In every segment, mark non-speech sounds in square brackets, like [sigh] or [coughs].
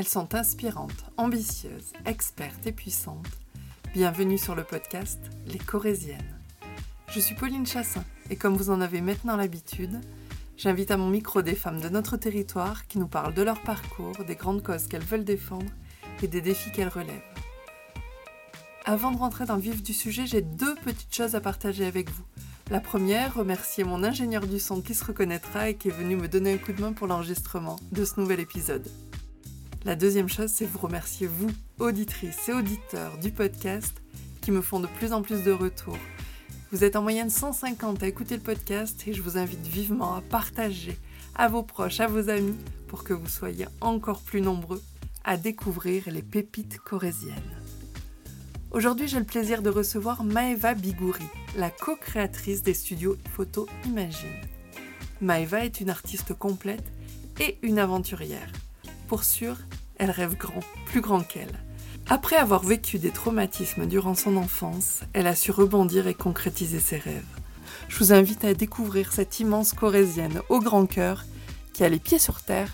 Elles sont inspirantes, ambitieuses, expertes et puissantes. Bienvenue sur le podcast Les Corésiennes. Je suis Pauline Chassin et comme vous en avez maintenant l'habitude, j'invite à mon micro des femmes de notre territoire qui nous parlent de leur parcours, des grandes causes qu'elles veulent défendre et des défis qu'elles relèvent. Avant de rentrer dans le vif du sujet, j'ai deux petites choses à partager avec vous. La première, remercier mon ingénieur du son qui se reconnaîtra et qui est venu me donner un coup de main pour l'enregistrement de ce nouvel épisode. La deuxième chose, c'est vous remercier, vous, auditrices et auditeurs du podcast, qui me font de plus en plus de retours. Vous êtes en moyenne 150 à écouter le podcast et je vous invite vivement à partager à vos proches, à vos amis, pour que vous soyez encore plus nombreux à découvrir les pépites corésiennes. Aujourd'hui, j'ai le plaisir de recevoir Maeva Bigouri, la co-créatrice des studios Photo Imagine. Maeva est une artiste complète et une aventurière. Pour sûr, elle rêve grand, plus grand qu'elle. Après avoir vécu des traumatismes durant son enfance, elle a su rebondir et concrétiser ses rêves. Je vous invite à découvrir cette immense corésienne au grand cœur qui a les pieds sur terre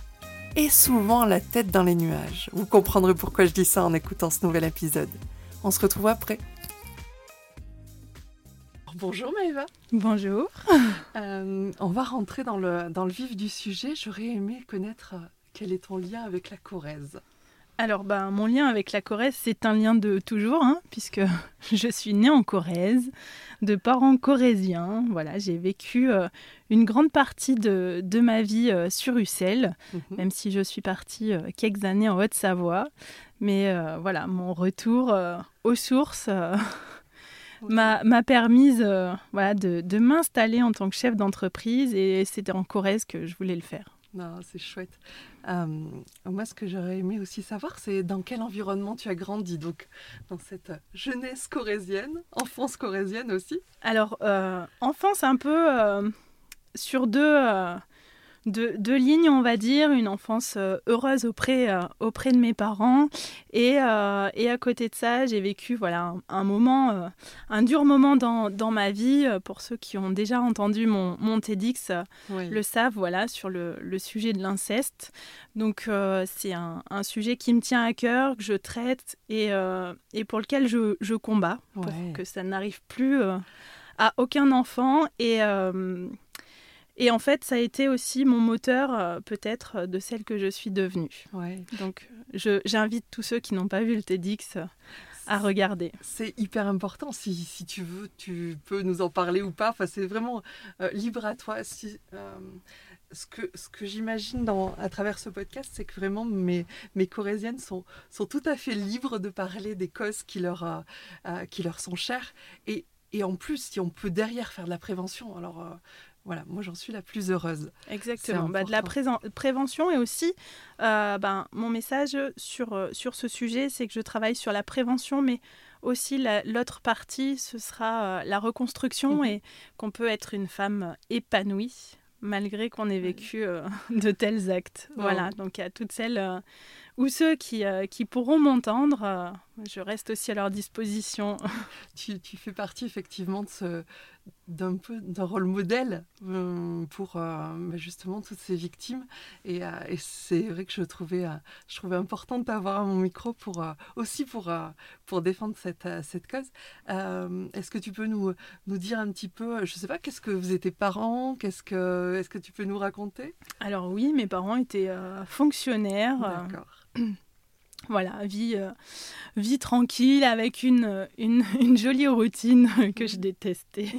et souvent la tête dans les nuages. Vous comprendrez pourquoi je dis ça en écoutant ce nouvel épisode. On se retrouve après. Bonjour Maëva. Bonjour. Euh, on va rentrer dans le, dans le vif du sujet. J'aurais aimé connaître quel est ton lien avec la Corrèze? Alors, ben, mon lien avec la Corrèze, c'est un lien de toujours, hein, puisque [laughs] je suis née en Corrèze, de parents corésiens. Voilà, j'ai vécu euh, une grande partie de, de ma vie sur Ussel, mhm. même si je suis partie quelques années en Haute-Savoie. Mais voilà, mon retour aux sources m'a permise euh, voilà, de, de m'installer en tant que chef d'entreprise et c'était en Corrèze que je voulais le faire. Non, c'est chouette. Euh, moi, ce que j'aurais aimé aussi savoir, c'est dans quel environnement tu as grandi, donc dans cette jeunesse corésienne, enfance corésienne aussi. Alors, euh, enfance un peu sur deux deux, lignes, on va dire, une enfance euh, heureuse auprès, euh, auprès de mes parents. Et, euh, et, à côté de ça, j'ai vécu voilà, un, moment, un dur moment dans, dans, ma vie. Pour ceux qui ont déjà entendu mon, mon TEDx, le savent, voilà, sur le, le sujet de l'inceste. Donc, c'est un, un, sujet qui me tient à cœur, que je traite et, et pour lequel je, je combats pour que ça n'arrive plus à aucun enfant. Et et en fait, ça a été aussi mon moteur, euh, peut-être, euh, de celle que je suis devenue. Ouais. Donc, j'invite tous ceux qui n'ont pas vu le TEDx euh, à regarder. C'est hyper important. Si, si, tu veux, tu peux nous en parler ou pas. Enfin, c'est vraiment libre à toi. Si, ce que, ce que j'imagine à travers ce podcast, c'est que vraiment mes, mes corésiennes sont, sont tout à fait libres de parler des causes qui leur, qui leur sont chères. Et, et en plus, si on peut derrière faire de la prévention, alors voilà, moi j'en suis la plus heureuse. Exactement. Bah, de la prévention et aussi, euh, ben, mon message sur, euh, sur ce sujet, c'est que je travaille sur la prévention, mais aussi l'autre partie, ce sera euh, la reconstruction mhm. et qu'on peut être une femme épanouie malgré qu'on ait vécu [laughs] de tels actes. Voilà, donc à toutes celles ou ceux qui, qui pourront m'entendre, je reste aussi à leur disposition. [laughs] tu, tu, fais partie effectivement de ce, d'un peu d'un rôle modèle euh, pour euh, bah, justement toutes ces victimes. Et, euh, et c'est vrai que je trouvais je trouvais important de t'avoir à mon micro pour aussi pour pour défendre cette cette cause. Est-ce que tu peux nous nous dire un petit peu je sais pas qu'est-ce que vous étiez parents qu'est-ce que est-ce que tu peux nous raconter? Alors oui mes parents étaient fonctionnaires d'accord [clears throat] Voilà, vie, euh, vie tranquille avec une, une, [laughs] une jolie routine que je détestais.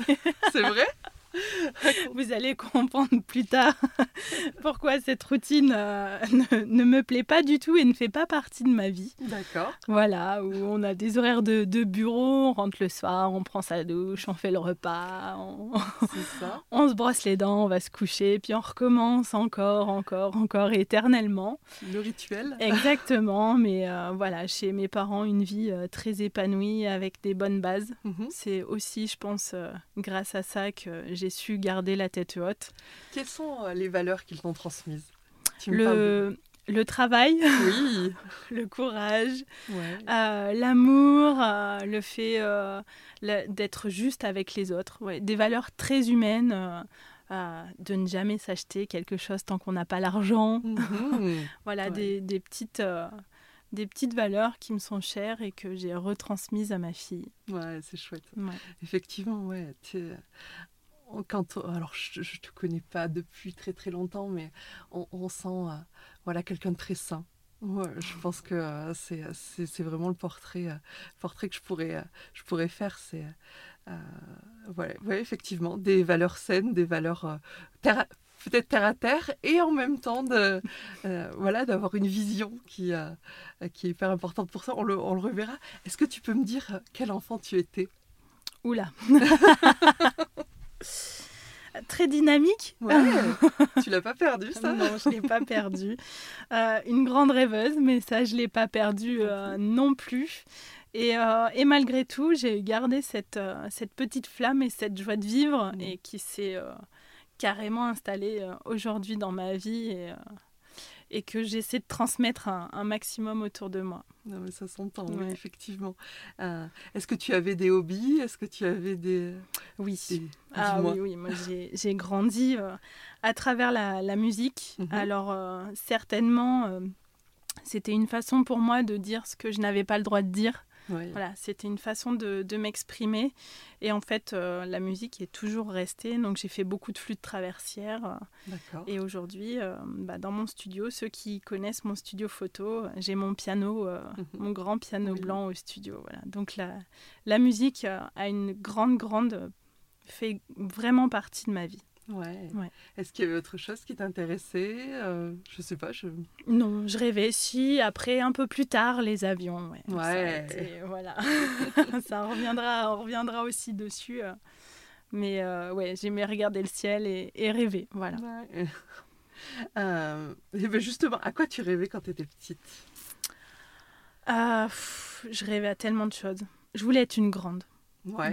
C'est vrai? [laughs] [laughs] Vous allez comprendre plus tard [laughs] pourquoi cette routine euh, ne, me plaît pas du tout et ne fait pas partie de ma vie. D'accord. Voilà, où on a des horaires de, de, bureau, on rentre le soir, on prend sa douche, on fait le repas, on, ça. [laughs] on se brosse les dents, on va se coucher, puis on recommence encore, encore, encore éternellement. Le rituel. Exactement, mais euh, voilà, chez mes parents, une vie euh, très épanouie avec des bonnes bases. Mhm. C'est aussi, je pense, grâce à ça que j'ai su garder la tête haute. Quelles sont euh, les valeurs qu'ils t'ont transmises? Le, le travail, oui. [laughs] le courage, euh, l'amour, euh, le fait d'être juste avec les autres. Des valeurs très humaines. de ne jamais s'acheter quelque chose tant qu'on n'a pas l'argent. Mhm. [laughs] voilà, des, des, petites, des petites valeurs qui me sont chères et que j'ai retransmises à ma fille. Ouais, c'est chouette. Effectivement, ouais. Quand, alors, je ne te connais pas depuis très très longtemps, mais on, sent voilà, quelqu'un de très sain. Ouais, je pense que euh, c'est vraiment le portrait, euh, portrait que je pourrais, euh, je pourrais faire. C'est voilà, ouais, effectivement des valeurs saines, des valeurs peut-être terre à terre, et en même temps de [laughs] voilà d'avoir une vision qui, qui est hyper importante pour ça. On le, on le reverra. Est-ce que tu peux me dire quel enfant tu étais? Oula [laughs] très dynamique. Ouais, [laughs] tu l'as pas perdu ça Non, je l'ai pas perdu. Euh, une grande rêveuse, mais ça je l'ai pas perdu euh, non plus. Et, euh, et, malgré tout, j'ai gardé cette, cette petite flamme et cette joie de vivre mm. et qui s'est carrément installée aujourd'hui dans ma vie. Et, et que j'essaie de transmettre un, maximum autour de moi. Non, mais ça s'entend, oui, effectivement. Euh, est-ce que tu avais des hobbies? Est-ce que tu avais des... Oui, ah, oui, oui, moi j'ai grandi euh, à travers la, musique. Mhm. Alors, euh, certainement, c'était une façon pour moi de dire ce que je n'avais pas le droit de dire. Voilà, c'était une façon de, m'exprimer. Et en fait, euh, la musique est toujours restée. Donc, j'ai fait beaucoup de flûte traversière. Et aujourd'hui, euh, bah, dans mon studio, ceux qui connaissent mon studio photo, j'ai mon piano, euh, mhm. mon grand piano blanc au studio. Voilà. Donc, la, la musique a une grande, grande fait vraiment partie de ma vie. Ouais. Est-ce qu'il y avait autre chose qui t'intéressait euh, Je sais pas. Je... Non, je rêvais. Si, après, un peu plus tard, les avions. Ouais. voilà. [laughs] ça reviendra, on reviendra aussi dessus. Euh. Mais euh, ouais, j'aimais regarder le ciel et, rêver. Voilà. [laughs] Euh, et ben justement, à quoi tu rêvais quand tu étais petite Je rêvais à tellement de choses. Je voulais être une grande.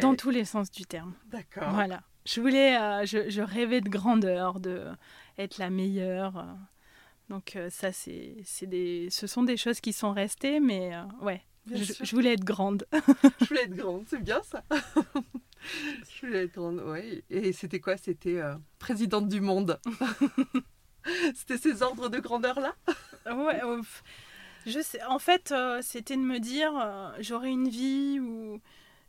Dans tous les sens du terme. D'accord. Voilà. Je voulais, euh, je, rêvais de grandeur, de être la meilleure. Euh. Donc euh, ça, c'est, des, ce sont des choses qui sont restées, mais ouais, je, voulais être grande. [laughs] je voulais être grande, c'est bien ça. [laughs] je voulais être grande, ouais. Et c'était quoi? C'était présidente du monde. [laughs] c'était ces ordres de grandeur là Ouais. je sais. En fait, c'était de me dire, j'aurais une vie où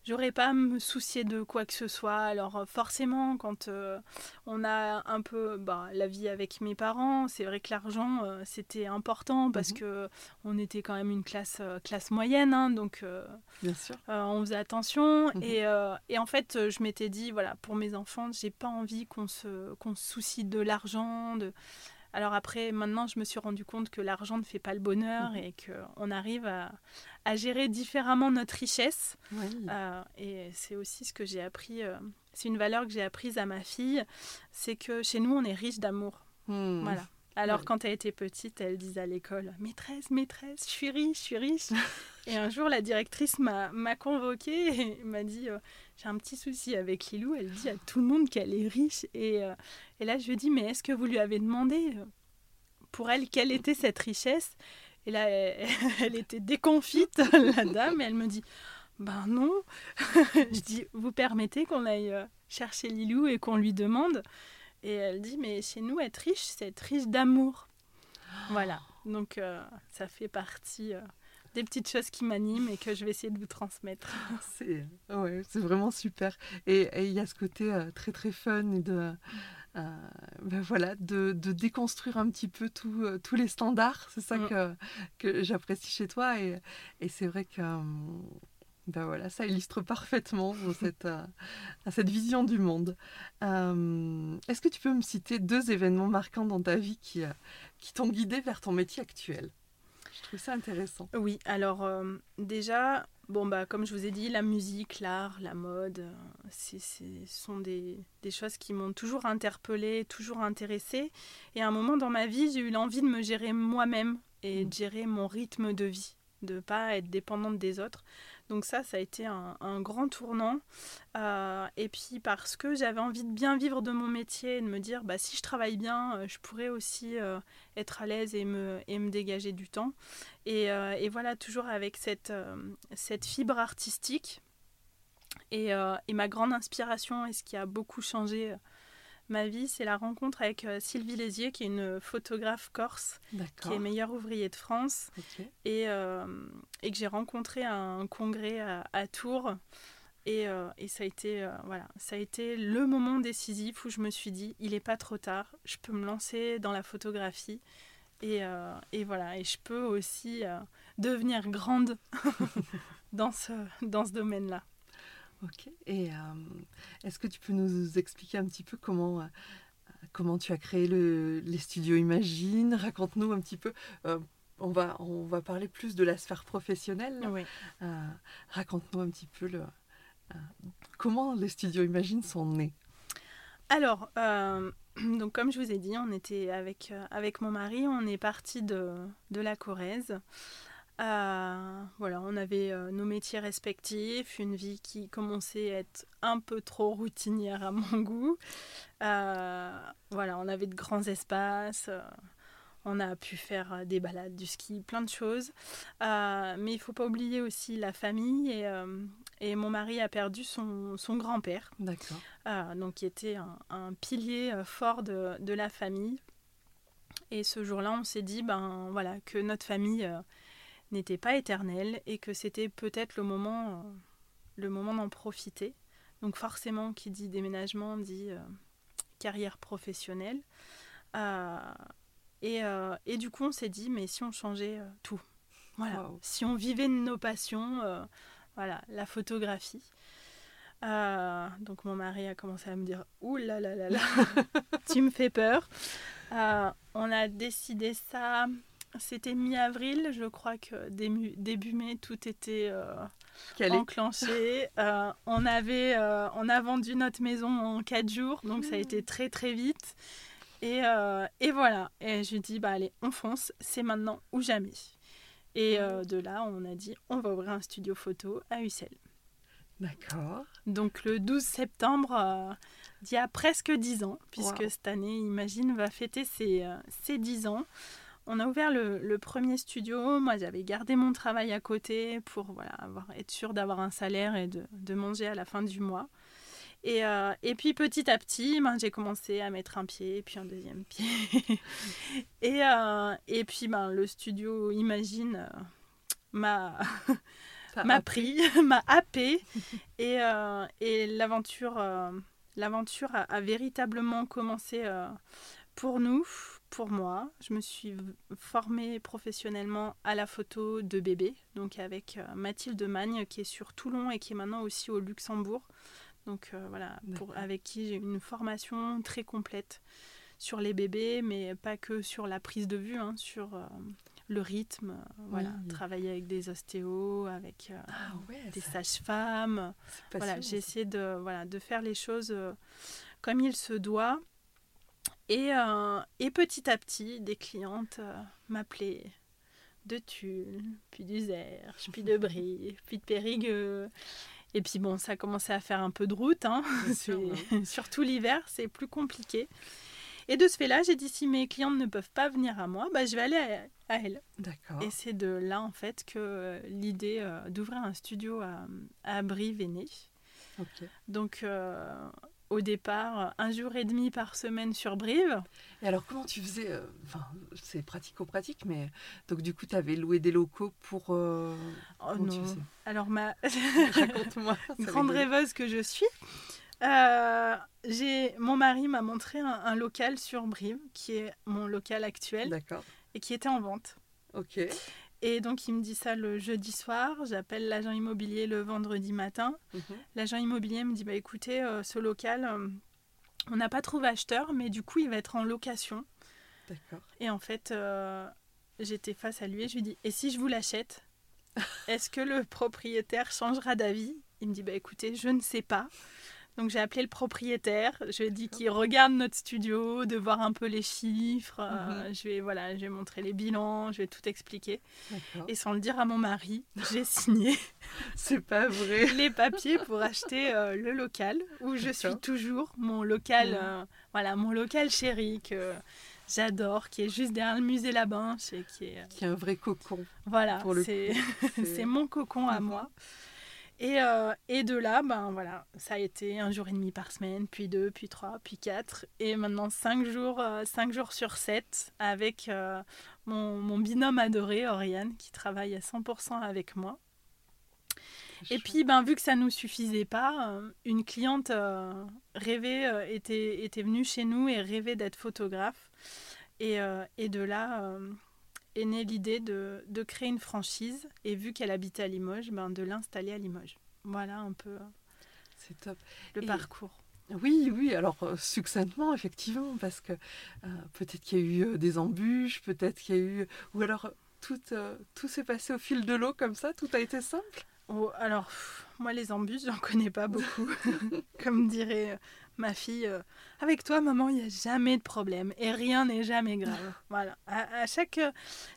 j'aurais pas à me soucier de quoi que ce soit. Alors euh, forcément, quand euh, on a un peu bah, la vie avec mes parents, c'est vrai que l'argent euh, c'était important parce qu'on mhm. que on était quand même une classe classe moyenne, hein, donc Bien sûr. on faisait attention. Mhm. et, et, en fait, je m'étais dit voilà, pour mes enfants, j'ai pas envie qu'on se qu'on se soucie de l'argent, de alors après, maintenant, je me suis rendu compte que l'argent ne fait pas le bonheur mhm. et qu'on arrive à, gérer différemment notre richesse. Euh, et c'est aussi ce que j'ai appris, euh, c'est une valeur que j'ai apprise à ma fille, c'est que chez nous, on est riche d'amour. Hmm. Voilà. Alors quand elle était petite, elle disait à l'école Maîtresse, maîtresse, je suis riche, je suis riche. [laughs] et un jour, la directrice m'a convoquée et m'a dit euh, J'ai un petit souci avec Lilou. Elle dit à tout le monde qu'elle est riche. Et, et, là, je lui dis Mais est-ce que vous lui avez demandé pour elle quelle était cette richesse? Et là, elle, [laughs] était déconfite, [laughs] la dame, et elle me dit Ben non. [laughs] je dis Vous permettez qu'on aille chercher Lilou et qu'on lui demande? Et elle dit, mais chez nous, être riche, c'est être riche d'amour. Voilà, donc euh, ça fait partie euh, des petites choses qui m'animent et que je vais essayer de vous transmettre. C'est vraiment super. Et il y a ce côté euh, très très fun et de... ben voilà, de, de, déconstruire un petit peu tous les standards. C'est ça mm. que, que j'apprécie chez toi. Et, et c'est vrai que ben voilà, ça illustre parfaitement [laughs] cette, euh, cette vision du monde. Euh, est-ce que tu peux me citer deux événements marquants dans ta vie qui, euh, qui t'ont guidé vers ton métier actuel? Je trouve ça intéressant. Oui, alors déjà, bon bah comme je vous ai dit, la musique, l'art, la mode, ce sont des, des, choses qui m'ont toujours interpellée, toujours intéressée. Et à un moment dans ma vie, j'ai eu l'envie de me gérer moi-même et de mmh. gérer mon rythme de vie, de pas être dépendante des autres. Donc ça, ça a été un, grand tournant. Euh, et puis parce que j'avais envie de bien vivre de mon métier et de me dire, bah, si je travaille bien, euh, je pourrais aussi euh, être à l'aise et me, dégager du temps. Et, voilà, toujours avec cette, cette fibre artistique. Et, et, ma grande inspiration et ce qui a beaucoup changé ma vie, c'est la rencontre avec euh, Sylvie Lézier, qui est une photographe corse, qui est meilleure ouvrier de France, et, euh, et, que j'ai rencontré à un congrès à, Tours. Et, euh, et, ça, a été, voilà, ça a été le moment décisif où je me suis dit, il n'est pas trop tard, je peux me lancer dans la photographie. Et, et voilà, et je peux aussi devenir grande [laughs] dans ce, dans ce domaine-là. Ok. Et euh, est-ce que tu peux nous expliquer un petit peu comment, euh, comment tu as créé le, les studios Imagine? Raconte-nous un petit peu. Euh, on, va, on va parler plus de la sphère professionnelle. Oui. Raconte-nous un petit peu le, comment les studios Imagine sont nés. Alors, donc comme je vous ai dit, on était avec, avec mon mari, on est parti de, de la Corrèze. Euh, voilà, on avait euh, nos métiers respectifs, une vie qui commençait à être un peu trop routinière à mon goût. Euh, voilà, on avait de grands espaces, on a pu faire des balades, du ski, plein de choses. mais il faut pas oublier aussi la famille et, et mon mari a perdu son, son grand-père. Donc qui était un, un pilier fort de, de, la famille. Et ce jour-là, on s'est dit ben voilà que notre famille n'était pas éternel et que c'était peut-être le moment, euh, le moment d'en profiter. Donc forcément, qui dit déménagement dit euh, carrière professionnelle. Euh, et, et, du coup, on s'est dit, mais si on changeait tout? Voilà. Si on vivait de nos passions, voilà, la photographie. donc mon mari a commencé à me dire Ouh là là là là, [laughs] tu me fais peur. on a décidé ça c'était mi-avril, je crois que début, mai, tout était euh, enclenché. Euh, on, avait, euh, on a vendu notre maison en 4 jours, donc ça a été mmh. très très vite. Et, et voilà, et je lui dis, bah allez, on fonce, c'est maintenant ou jamais. Et mmh. de là, on a dit, on va ouvrir un studio photo à Ussel. D'accord. Donc le 12 septembre d'il y a presque 10 ans, puisque cette année, Imagine, va fêter ses, ses 10 ans on a ouvert le, premier studio. Moi, j'avais gardé mon travail à côté pour voilà, avoir, être sûre d'avoir un salaire et de, manger à la fin du mois. Et, euh, et puis petit à petit, ben, j'ai commencé à mettre un pied, puis un deuxième [laughs] pied. et, euh, et puis ben, le studio Imagine euh, m'a m'a pris, [laughs] m'a happé. et, et l'aventure l'aventure a, a, véritablement commencé pour nous pour moi. Je me suis formée professionnellement à la photo de bébé, donc avec euh, Mathilde Magne qui est sur Toulon et qui est maintenant aussi au Luxembourg. Donc euh, voilà, pour, avec qui j'ai une formation très complète sur les bébés, mais pas que sur la prise de vue, hein, sur euh, le rythme. voilà, travailler avec des ostéos, avec ah des sages-femmes. Voilà, j'ai essayé de, voilà, de faire les choses comme il se doit et, euh, et petit à petit, des clientes euh, m'appelaient de Tulle, puis d'Uzerche, puis de [laughs] Brie, puis de Périgueux. Et puis bon, ça commençait à faire un peu de route, hein. [laughs] [laughs] surtout l'hiver, c'est plus compliqué. Et de ce fait-là, j'ai dit si mes clientes ne peuvent pas venir à moi, bah, je vais aller à, elles. D'accord. Et c'est de là en fait que euh, l'idée d'ouvrir un studio à, à Brie est née. Donc au départ un jour et demi par semaine sur Brive. Et alors comment tu faisais euh, Enfin, c'est pratico-pratique, mais donc du coup, tu avais loué des locaux pour... Euh, oh non. alors ma... [laughs] Raconte-moi. [laughs] Grande rêveuse que je suis. Euh, j'ai mon mari m'a montré un, local sur Brive qui est mon local actuel D'accord. et qui était en vente. Ok. Et donc, il me dit ça le jeudi soir. J'appelle l'agent immobilier le vendredi matin. Mhm. L'agent immobilier me dit bah, écoutez, euh, ce local, euh, on n'a pas trouvé acheteur, mais du coup, il va être en location. D'accord. Et en fait, euh, j'étais face à lui et je lui dis et si je vous l'achète, [laughs] est-ce que le propriétaire changera d'avis? Il me dit bah, écoutez, je ne sais pas. Donc j'ai appelé le propriétaire, je lui ai dit qu'il regarde notre studio, de voir un peu les chiffres, euh, mhm. je vais voilà, je vais montrer les bilans, je vais tout expliquer. Et sans le dire à mon mari, [laughs] j'ai signé. [laughs] C'est pas vrai. [laughs] les papiers pour acheter euh, le local où je suis toujours, mon local, mhm. euh, voilà, mon local chéri que j'adore, qui est juste derrière le musée Labinche et qui est qui est un vrai cocon. Voilà, c'est c'est mon cocon à moi. Et, euh, et, de là, ben voilà, ça a été un jour et demi par semaine, puis deux, puis trois, puis quatre, et maintenant cinq jours, euh, cinq jours sur sept avec euh, mon, mon, binôme adoré, Oriane, qui travaille à 100% avec moi. Et puis, ben, vu que ça ne nous suffisait pas, une cliente rêvait, était, était venue chez nous et rêvait d'être photographe. Et, et de là, est née l'idée de, de, créer une franchise et vu qu'elle habitait à Limoges, ben, de l'installer à Limoges. Voilà un peu c'est top. le parcours. Oui, oui, alors euh, succinctement, effectivement, parce que euh, peut-être qu'il y a eu euh, des embûches, peut-être qu'il y a eu... Ou alors tout, tout s'est passé au fil de l'eau comme ça, tout a été simple oh, Alors, moi les embûches, j'en connais pas beaucoup. [laughs] [laughs] comme dirait ma fille, euh, avec toi, maman, il n'y a jamais de problème et rien n'est jamais grave. [laughs] voilà. À, chaque,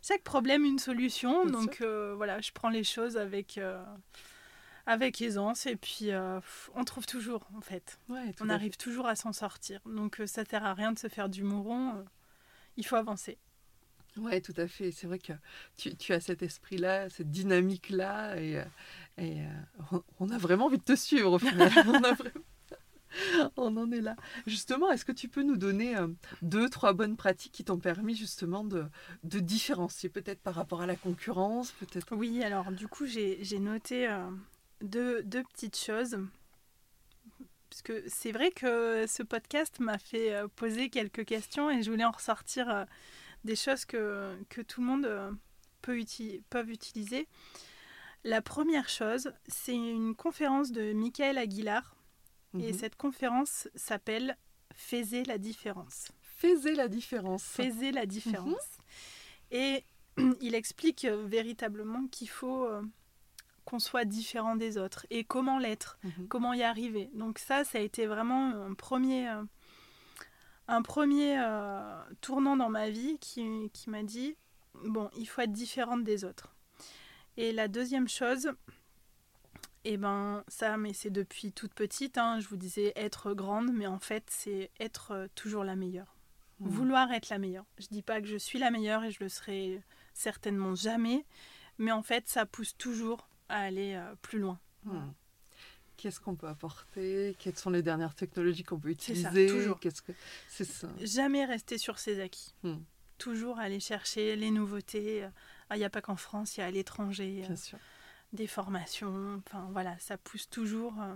chaque problème, une solution. donc euh, voilà, je prends les choses avec, euh, avec aisance et puis on trouve toujours, en fait. on arrive toujours à s'en sortir. Donc ça sert à rien de se faire du mouron. il faut avancer. Oui, tout à fait. C'est vrai que tu, as cet esprit-là, cette dynamique-là, et, et on a vraiment envie de te suivre au final. [laughs] [laughs] on en est là. Justement, est-ce que tu peux nous donner euh, deux, trois bonnes pratiques qui t'ont permis justement de, différencier peut-être par rapport à la concurrence peut-être? Oui, alors du coup, j'ai noté euh, deux, deux, petites choses. Parce que c'est vrai que ce podcast m'a fait euh, poser quelques questions et je voulais en ressortir des choses que, que tout le monde peut uti peuvent utiliser. La première chose, c'est une conférence de Michael Aguilar et mhm. cette conférence s'appelle Faisez la différence. Faisez la différence. Faisez la différence. Mhm. Et [clears throat] il explique euh, véritablement qu'il faut euh, qu'on soit différent des autres et comment l'être, mhm. comment y arriver. Donc ça, ça a été vraiment un premier, euh, un premier tournant dans ma vie qui, qui m'a dit, bon, il faut être différente des autres. Et la deuxième chose, eh ben ça, mais c'est depuis toute petite. Hein, je vous disais être grande, mais en fait c'est être euh, toujours la meilleure. Mmh. Vouloir être la meilleure. Je dis pas que je suis la meilleure et je le serai certainement jamais, mais en fait ça pousse toujours à aller euh, plus loin. Mmh. Qu'est-ce qu'on peut apporter Quelles sont les dernières technologies qu'on peut utiliser ça, toujours. Qu'est-ce que c'est ça Jamais rester sur ses acquis. Mmh. Toujours aller chercher les nouveautés. Ah, il n'y a pas qu'en France, il y a à l'étranger. Bien sûr des formations. Enfin voilà, ça pousse toujours euh,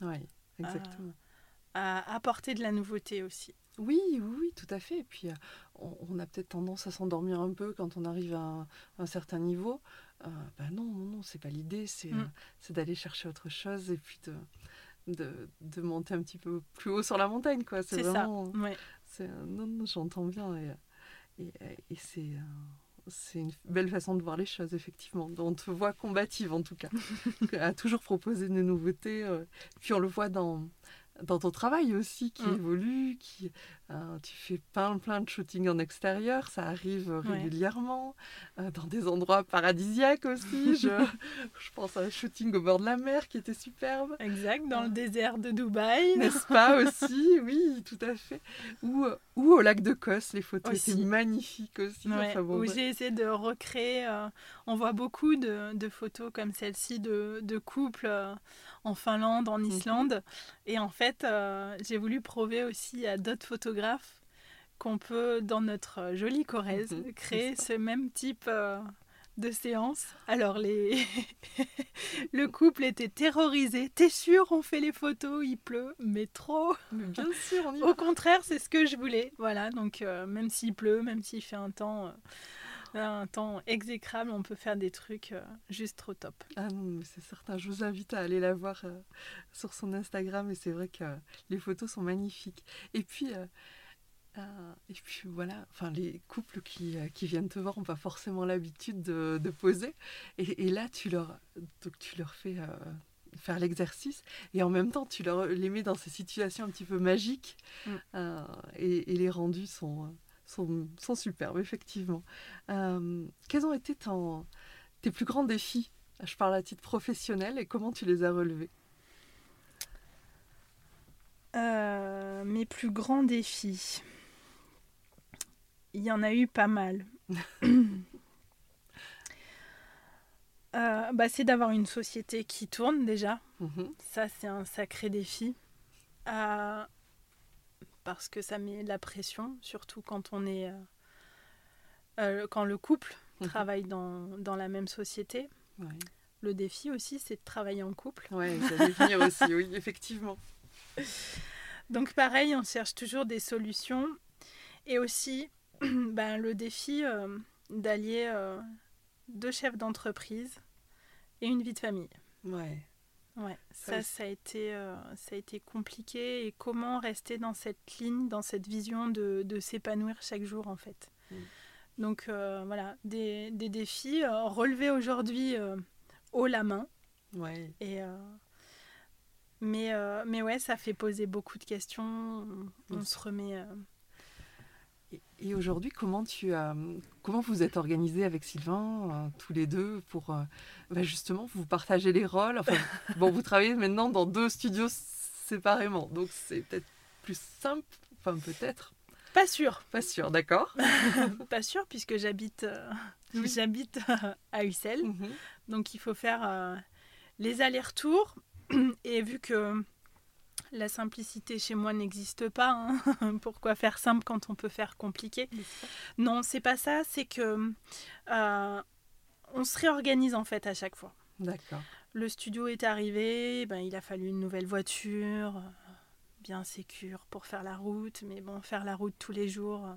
oui, exactement. À, apporter de la nouveauté aussi. Oui, oui, tout à fait. Et puis, euh, on, a peut-être tendance à s'endormir un peu quand on arrive à un, certain niveau. Euh, ben non, non, non, c'est pas l'idée. C'est mm. d'aller chercher autre chose et puis de, de, de, monter un petit peu plus haut sur la montagne. C'est vraiment. Ça. Ouais. Non, non, j'entends bien. Et, et, et c'est c'est une belle façon de voir les choses, effectivement. On te voit combative, en tout cas, [laughs] à toujours proposer des nouveautés. Euh, puis on le voit dans, dans ton travail aussi, qui mm. évolue, qui, euh, tu fais plein, plein de shooting en extérieur, ça arrive régulièrement, euh, dans des endroits paradisiaques aussi. je, [laughs] je, pense à un shooting au bord de la mer qui était superbe. Exact, dans le désert de Dubaï. N'est-ce pas [laughs] aussi? Oui, tout à fait. Ou, ou au lac de Kos, les photos étaient magnifiques aussi. où j'ai essayé de recréer, euh, on voit beaucoup de, de photos comme celle-ci de, de couples en Finlande, en mhm. Islande. Et en fait, j'ai voulu prouver aussi à d'autres photographes qu'on peut, dans notre jolie Corrèze, mhm, créer ce même type euh, de séance. Alors, les... [laughs] le couple était terrorisé. T'es sûr, on fait les photos, il pleut, mais trop. bien sûr, on y Au contraire, c'est ce que je voulais. Voilà, donc euh, même s'il pleut, même s'il fait un temps... Euh, un temps exécrable, on peut faire des trucs juste trop top. Ah non, c'est certain. Je vous invite à aller la voir sur son Instagram et c'est vrai que les photos sont magnifiques. Et puis, ah, et puis voilà, enfin les couples qui, euh, qui viennent te voir n'ont pas forcément l'habitude de, de, poser. Et, et, là, tu leur, donc tu leur fais euh, faire l'exercice et en même temps, tu leur, les mets dans ces situations un petit peu magiques. Mm. Euh, et, et, les rendus sont, sont, sont superbes, effectivement. quels ont été ton, tes plus grands défis? Je parle à titre professionnel et comment tu les as relevés? Mes plus grands défis il y en a eu pas mal. [coughs] bah, C'est d'avoir une société qui tourne déjà. Mhm. Ça, c'est un sacré défi. Parce que ça met de la pression, surtout quand on est. euh, euh, quand le couple Mhm. travaille dans, dans la même société. Ouais. Le défi aussi, c'est de travailler en couple. Ouais, ça venir aussi, oui, [laughs] effectivement. Donc pareil, on cherche toujours des solutions. Et aussi, [clears throat] ben, le défi euh, d'allier deux chefs d'entreprise et une vie de famille. Ouais. Ouais, Ça ça, a été, euh, ça a été compliqué. Et comment rester dans cette ligne, dans cette vision de, de s'épanouir chaque jour, en fait? Mm. Donc euh, voilà, des, des défis euh, relevés aujourd'hui euh, haut la main. Ouais. Et, mais, mais ouais, ça fait poser beaucoup de questions. On, on Bien se remet. Et, aujourd'hui, comment tu as, comment vous êtes organisés avec Sylvain, euh, tous les deux, pour euh, bah, justement vous partager les rôles? Enfin, [laughs] bon, vous travaillez maintenant dans deux studios séparément, donc c'est peut-être plus simple. Enfin, peut-être. Pas sûr, Pas sûr, d'accord. [laughs] pas sûr, puisque j'habite euh, Oui. j'habite à Ussel. Mhm. Donc il faut faire les allers-retours. Et vu que la simplicité chez moi n'existe pas, hein, [laughs] pourquoi faire simple quand on peut faire compliqué? Non, c'est pas ça, c'est que euh, on se réorganise en fait à chaque fois. D'accord. Le studio est arrivé, ben, il a fallu une nouvelle voiture, euh, bien sécure pour faire la route. Mais bon, faire la route tous les jours, euh,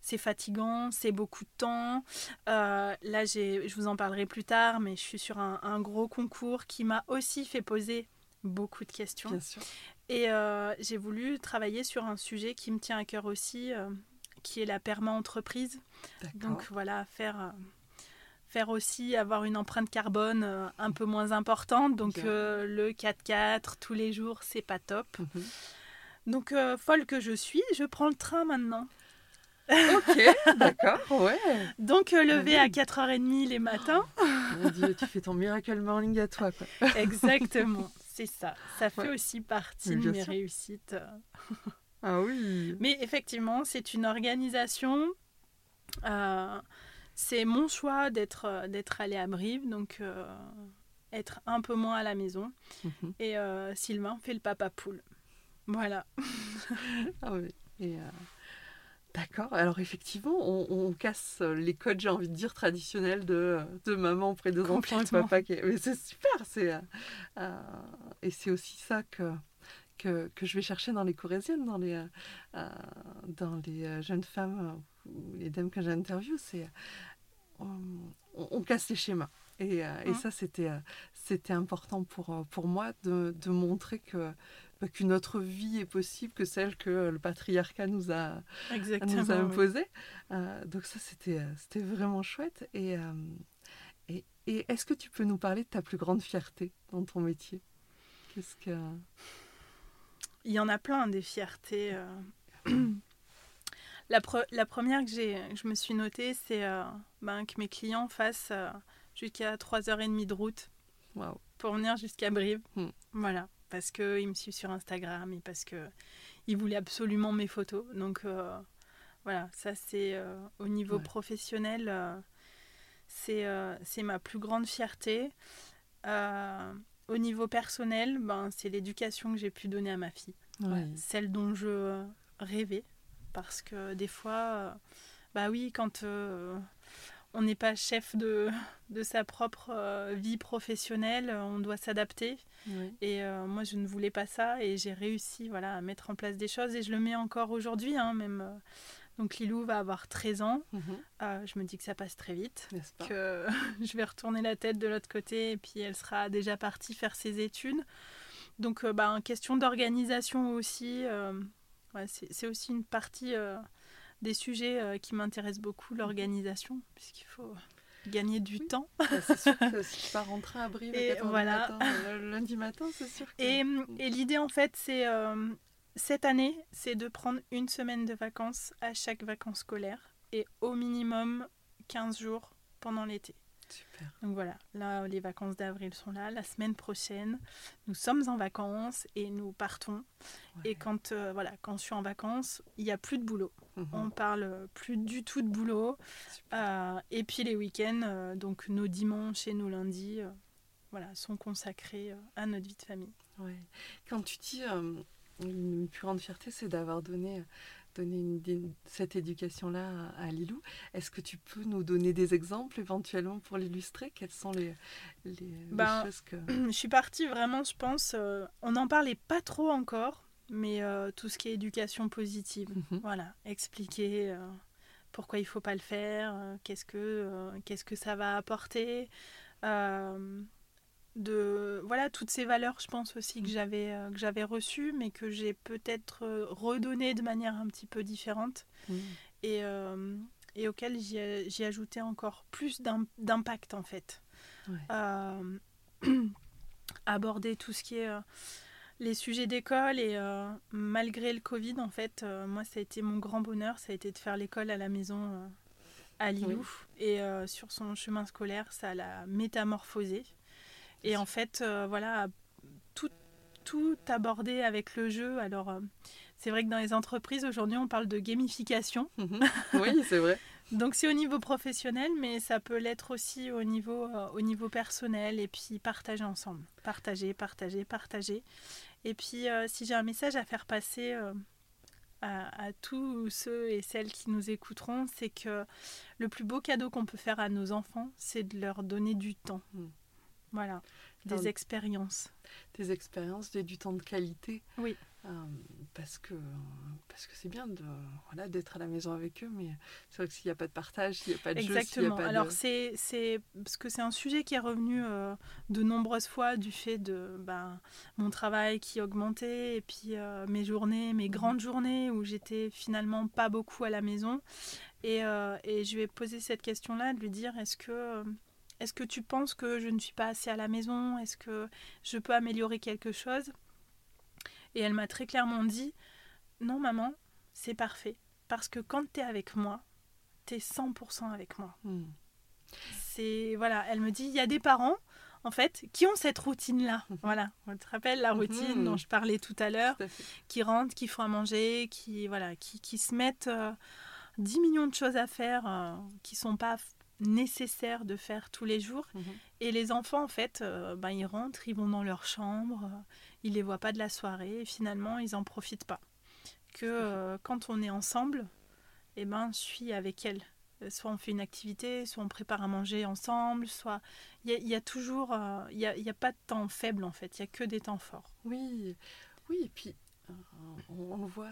c'est fatigant, c'est beaucoup de temps. Euh, là, j'ai, je vous en parlerai plus tard, mais je suis sur un, un gros concours qui m'a aussi fait poser beaucoup de questions. Bien sûr. Et euh, j'ai voulu travailler sur un sujet qui me tient à cœur aussi, euh, qui est la perma-entreprise. Donc voilà, faire, euh, faire aussi avoir une empreinte carbone un peu moins importante. Donc le 4x4 tous les jours, c'est pas top. Mhm. Donc folle que je suis, je prends le train maintenant. Ok, [laughs] d'accord, ouais. Donc euh, lever à oui. 4h30 les matins. Mon Dieu, tu fais ton miracle morning à toi, quoi. [laughs] Exactement, c'est ça. Ça fait Ouais. aussi partie de mes réussites. [laughs] Ah oui. Mais effectivement, c'est une organisation. Euh, c'est mon choix d'être euh, d'être allée à Brive, donc euh, être un peu moins à la maison. Mhm. Et euh, Sylvain fait le papa poule. Voilà. [laughs] Ah oui. Et, D'accord. Alors effectivement, on, on casse les codes, j'ai envie de dire, traditionnels de, de maman auprès des enfants et Complètement. papa. Qui... est- Mais c'est super. C'est, euh, euh, et c'est aussi ça que, que, que je vais chercher dans les corésiennes, dans les, euh, euh, dans les euh, jeunes femmes euh, ou les dames que j'interviewe. C'est, euh, on, on casse les schémas. Et, euh, et Mhm. ça, c'était, euh, c'était important pour, euh, pour moi de, de montrer que, qu'une autre vie est possible que celle que le patriarcat nous a, nous a oui. imposée. Euh, donc ça, c'était, euh, c'était vraiment chouette. Et, euh, et, et est-ce que tu peux nous parler de ta plus grande fierté dans ton métier? Qu'est-ce que... Il y en a plein des fiertés. euh. la, pre- la première que, j'ai, que je me suis notée, c'est euh, ben, que mes clients fassent euh, jusqu'à 3h30 de route pour venir jusqu'à Brive. Hmm. Voilà, parce qu'ils me suivent sur Instagram et parce que ils voulaient absolument mes photos. Donc euh, voilà, ça c'est euh, au niveau Ouais. professionnel, euh, c'est c'est ma plus grande fierté. Au niveau personnel, ben, c'est l'éducation que j'ai pu donner à ma fille. Ouais, celle dont je rêvais. Parce que des fois, bah oui, quand on n'est pas chef de, de sa propre euh, vie professionnelle, euh, on doit s'adapter. Oui. Et euh, moi, je ne voulais pas ça et j'ai réussi voilà, à mettre en place des choses et je le mets encore aujourd'hui. hein, même, euh. donc Lilou va avoir 13 ans. Mhm. Je me dis que ça passe très vite pas? que [laughs] je vais retourner la tête de l'autre côté et puis elle sera déjà partie faire ses études. Donc, bah, en question d'organisation aussi, ouais, c'est aussi une partie des sujets euh, qui m'intéressent beaucoup, l'organisation, puisqu'il faut gagner du Oui. temps. Bah, C'est sûr que [laughs] si tu pars en train à Brive Et à 4 voilà. matin, euh, le lundi matin, c'est sûr que... Et, et l'idée, en fait, c'est euh, cette année, c'est de prendre une semaine de vacances à chaque vacances scolaires et au minimum 15 jours pendant l'été. Super. Donc voilà, là, les vacances d'avril sont là. La semaine prochaine, nous sommes en vacances et nous partons. Et quand, euh, voilà, quand je suis en vacances, il n'y a plus de boulot. Mhm. On parle plus du tout de boulot. Euh, et puis les week-ends, euh, donc nos dimanches et nos lundis, voilà, sont consacrés à notre vie de famille. Ouais. Quand tu dis une plus grande fierté, c'est d'avoir donné donner cette éducation-là à, Lilou. Est-ce que tu peux nous donner des exemples éventuellement pour l'illustrer? Quelles sont les, ben, choses que... [clears throat] Je suis partie vraiment, je pense, euh, on n'en parlait pas trop encore, mais euh, tout ce qui est éducation positive, mhm. voilà, expliquer euh, pourquoi il faut pas le faire, qu'est-ce que qu'est-ce que ça va apporter de voilà toutes ces valeurs je pense aussi que j'avais euh, que j'avais reçues mais que j'ai peut-être euh, redonnées de manière un petit peu différente mm. et, euh, et auxquelles j'ai ajouté encore plus d'impact en fait. [clears throat] Aborder tout ce qui est les sujets d'école et malgré le Covid en fait moi ça a été mon grand bonheur ça a été de faire l'école à la maison à Lilou et sur son chemin scolaire ça l'a métamorphosé et en fait, euh, voilà, tout, tout aborder avec le jeu. Alors, euh, c'est vrai que dans les entreprises, aujourd'hui, on parle de gamification. Mhm. Oui, c'est vrai. [laughs] Donc c'est au niveau professionnel, mais ça peut l'être aussi au niveau, euh, au niveau personnel et puis partager ensemble. Partager, partager, partager. Et puis si j'ai un message à faire passer à, à, tous ceux et celles qui nous écouteront, c'est que le plus beau cadeau qu'on peut faire à nos enfants, c'est de leur donner du temps. Mm. Voilà, des expériences. Des expériences, du temps de qualité. Oui. Euh, parce que parce que c'est bien de voilà d'être à la maison avec eux, mais c'est vrai que s'il n'y a pas de partage, s'il n'y a pas de Exactement. jeu, Alors c'est c'est parce que c'est un sujet qui est revenu euh, de nombreuses fois du fait de ben, mon travail qui augmentait et puis euh, mes journées, mes mhm. grandes journées où j'étais finalement pas beaucoup à la maison. Et, et je lui ai posé cette question-là, de lui dire est-ce que est-ce que tu penses que je ne suis pas assez à la maison? Est-ce que je peux améliorer quelque chose? Et elle m'a très clairement dit Non, maman, c'est parfait. Parce que quand tu es avec moi, tu es 100% avec moi. Hmm. C'est. Voilà, elle me dit Il y a des parents, en fait, qui ont cette routine-là. [laughs] Voilà, on te rappelle la routine hmm. dont je parlais tout à l'heure, qui rentrent, qui font à manger, qui, voilà, qui, qui se mettent. 10 euh, millions de choses à faire euh, qui sont pas nécessaire de faire tous les jours. Mhm. Et les enfants, en fait, euh, ben, ils rentrent, ils vont dans leur chambre, euh, ils les voient pas de la soirée, et finalement, ils en profitent pas. Que euh, quand on est ensemble, et eh ben, je suis avec elles. Soit on fait une activité, soit on prépare à manger ensemble, soit il y, a toujours, il n'y a, y a, pas de temps faible en fait, il y a que des temps forts. Oui, oui, et puis on, voit,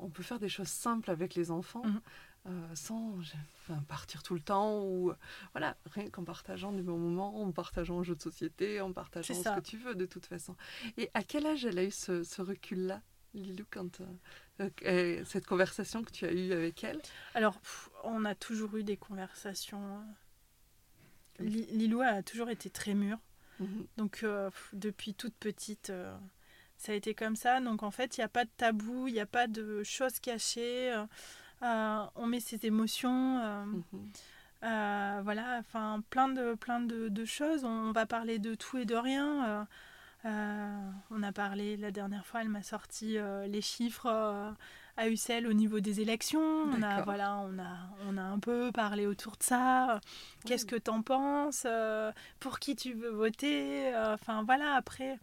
on peut faire des choses simples avec les enfants. Mhm. Euh, sans partir tout le temps ou voilà rien qu'en partageant des bons moments en partageant un jeu de société en partageant ce que tu veux de toute façon. Et à quel âge elle a eu ce, recul là Lilou quand euh, euh, cette conversation que tu as eue avec elle? Alors on a toujours eu des conversations Lilou a toujours été très mûre. Mhm. donc depuis toute petite ça a été comme ça. Donc en fait il n'y a pas de tabou il n'y a pas de choses cachées euh, on met ses émotions. Euh, mhm. euh, voilà, enfin plein de plein de, choses. On, va parler de tout et de rien. on a parlé la dernière fois, elle m'a sorti les chiffres à Ussel au niveau des élections. On a, voilà, on a, on a un peu parlé autour de ça. Qu'est-ce que t'en penses Pour qui tu veux voter Enfin voilà, après,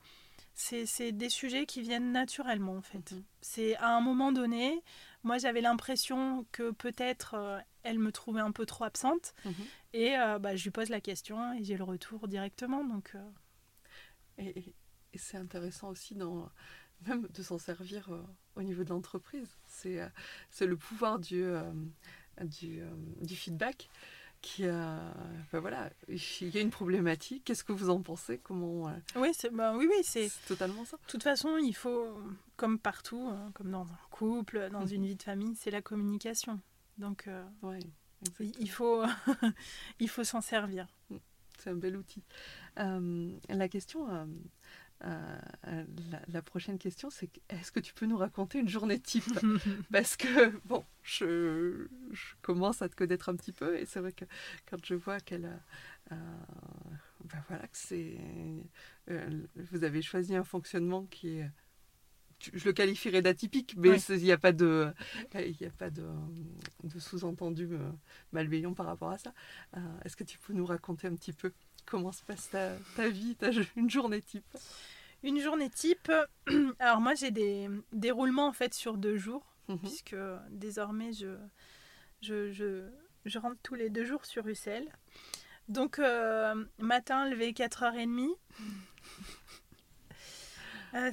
c'est des sujets qui viennent naturellement en fait. Mhm. C'est à un moment donné, moi, j'avais l'impression que peut-être euh, elle me trouvait un peu trop absente. Mhm. Et euh, bah, je lui pose la question et j'ai le retour directement. Donc, euh. Et, c'est intéressant aussi dans, [laughs] même de s'en servir au niveau de l'entreprise. C'est le pouvoir du, du, du feedback qui a, ben voilà, il y a une problématique. Qu'est-ce que vous en pensez? Comment euh, Oui, c'est, ben oui, oui, c'est totalement ça. De toute façon, il faut, comme partout, hein, comme dans un couple, dans une vie de famille, c'est la communication. Donc, euh, il faut, [laughs] il faut s'en servir. Mm, c'est un bel outil. Euh, la question la, prochaine question, c'est est-ce que tu peux nous raconter une journée type? [laughs] Parce que, bon, je, commence à te connaître un petit peu et c'est vrai que quand je vois qu'elle a. ben voilà, que c'est. vous avez choisi un fonctionnement qui est je le qualifierais d'atypique, mais il n'y a pas de, il a pas de, sous-entendu euh, malveillant par rapport à ça. Euh, est-ce que tu peux nous raconter un petit peu? Comment se passe ta, ta vie, ta, une journée type? Une journée type, [clears throat] alors moi j'ai des déroulements en fait sur deux jours, mhm. puisque désormais je, je, je, je, rentre tous les deux jours sur Ussel. Donc euh, matin, levé 4h30.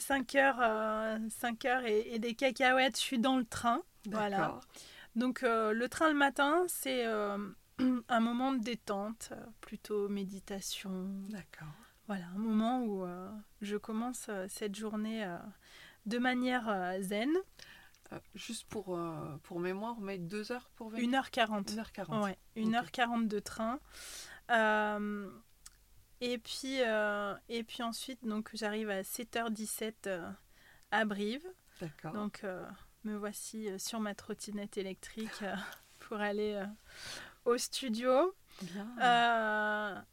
5 [laughs] euh, heures, 5 euh, heures et, des cacahuètes, je suis dans le train. Voilà. Donc euh, le train le matin, c'est [clears throat] un moment de détente, plutôt méditation. D'accord. Voilà, un moment où je commence cette journée de manière zen. juste pour, pour mémoire, on met 2 heures pour venir? 1h40. 1h40. Ouais, 1h40 de train. Et puis, euh, et puis ensuite, donc j'arrive à 7h17 euh, à Brive. D'accord. Donc euh, me voici sur ma trottinette électrique [laughs] pour aller au studio. Bien.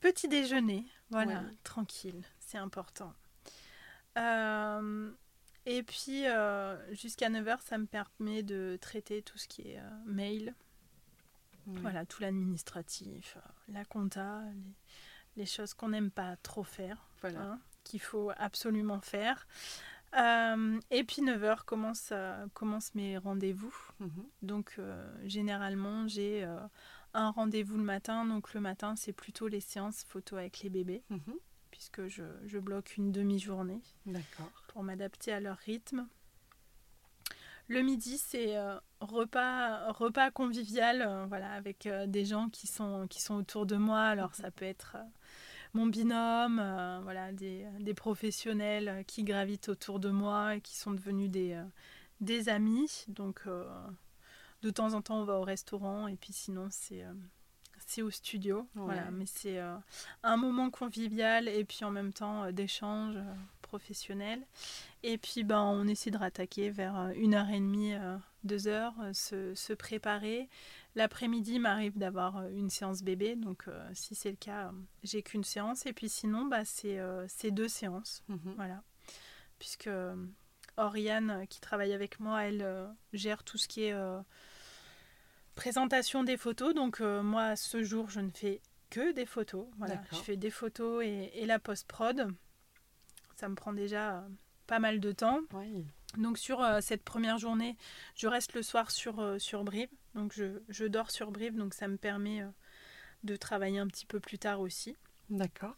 petit déjeuner, voilà, tranquille, c'est important. et puis jusqu'à 9h, ça me permet de traiter tout ce qui est mail. Voilà, tout l'administratif, la compta, les les choses qu'on n'aime pas trop faire, voilà. Hein, qu'il faut absolument faire. Euh, et puis 9h commence, commence mes rendez-vous. Mhm. Donc euh, généralement j'ai euh, un rendez-vous le matin. Donc le matin c'est plutôt les séances photo avec les bébés. Mhm. Puisque je, je, bloque une demi-journée pour m'adapter à leur rythme. Le midi, c'est repas, repas convivial, voilà, avec des gens qui sont, qui sont autour de moi. Alors, mhm. ça peut être mon binôme, euh, voilà, des, professionnels qui gravitent autour de moi et qui sont devenus des, euh, des amis. Donc, euh, de temps en temps, on va au restaurant et puis sinon, c'est c'est au studio. Voilà, mais c'est un moment convivial et puis en même temps d'échange professionnel. Et puis, ben, on essaie de rattaquer vers une heure et demie, deux heures, se, se préparer L'après-midi, m'arrive d'avoir euh, une séance bébé, donc euh, si c'est le cas, euh, j'ai qu'une séance. Et puis sinon, bah, c'est deux séances. Mhm. Voilà. Puisque Oriane, qui travaille avec moi, elle gère tout ce qui est présentation des photos. Donc moi, ce jour, je ne fais que des photos. Voilà. Je fais des photos et, et la post-prod. Ça me prend déjà pas mal de temps. Oui. Donc sur cette première journée, je reste le soir sur, sur Brive. Donc je, dors sur Brive, donc ça me permet euh, de travailler un petit peu plus tard aussi. D'accord.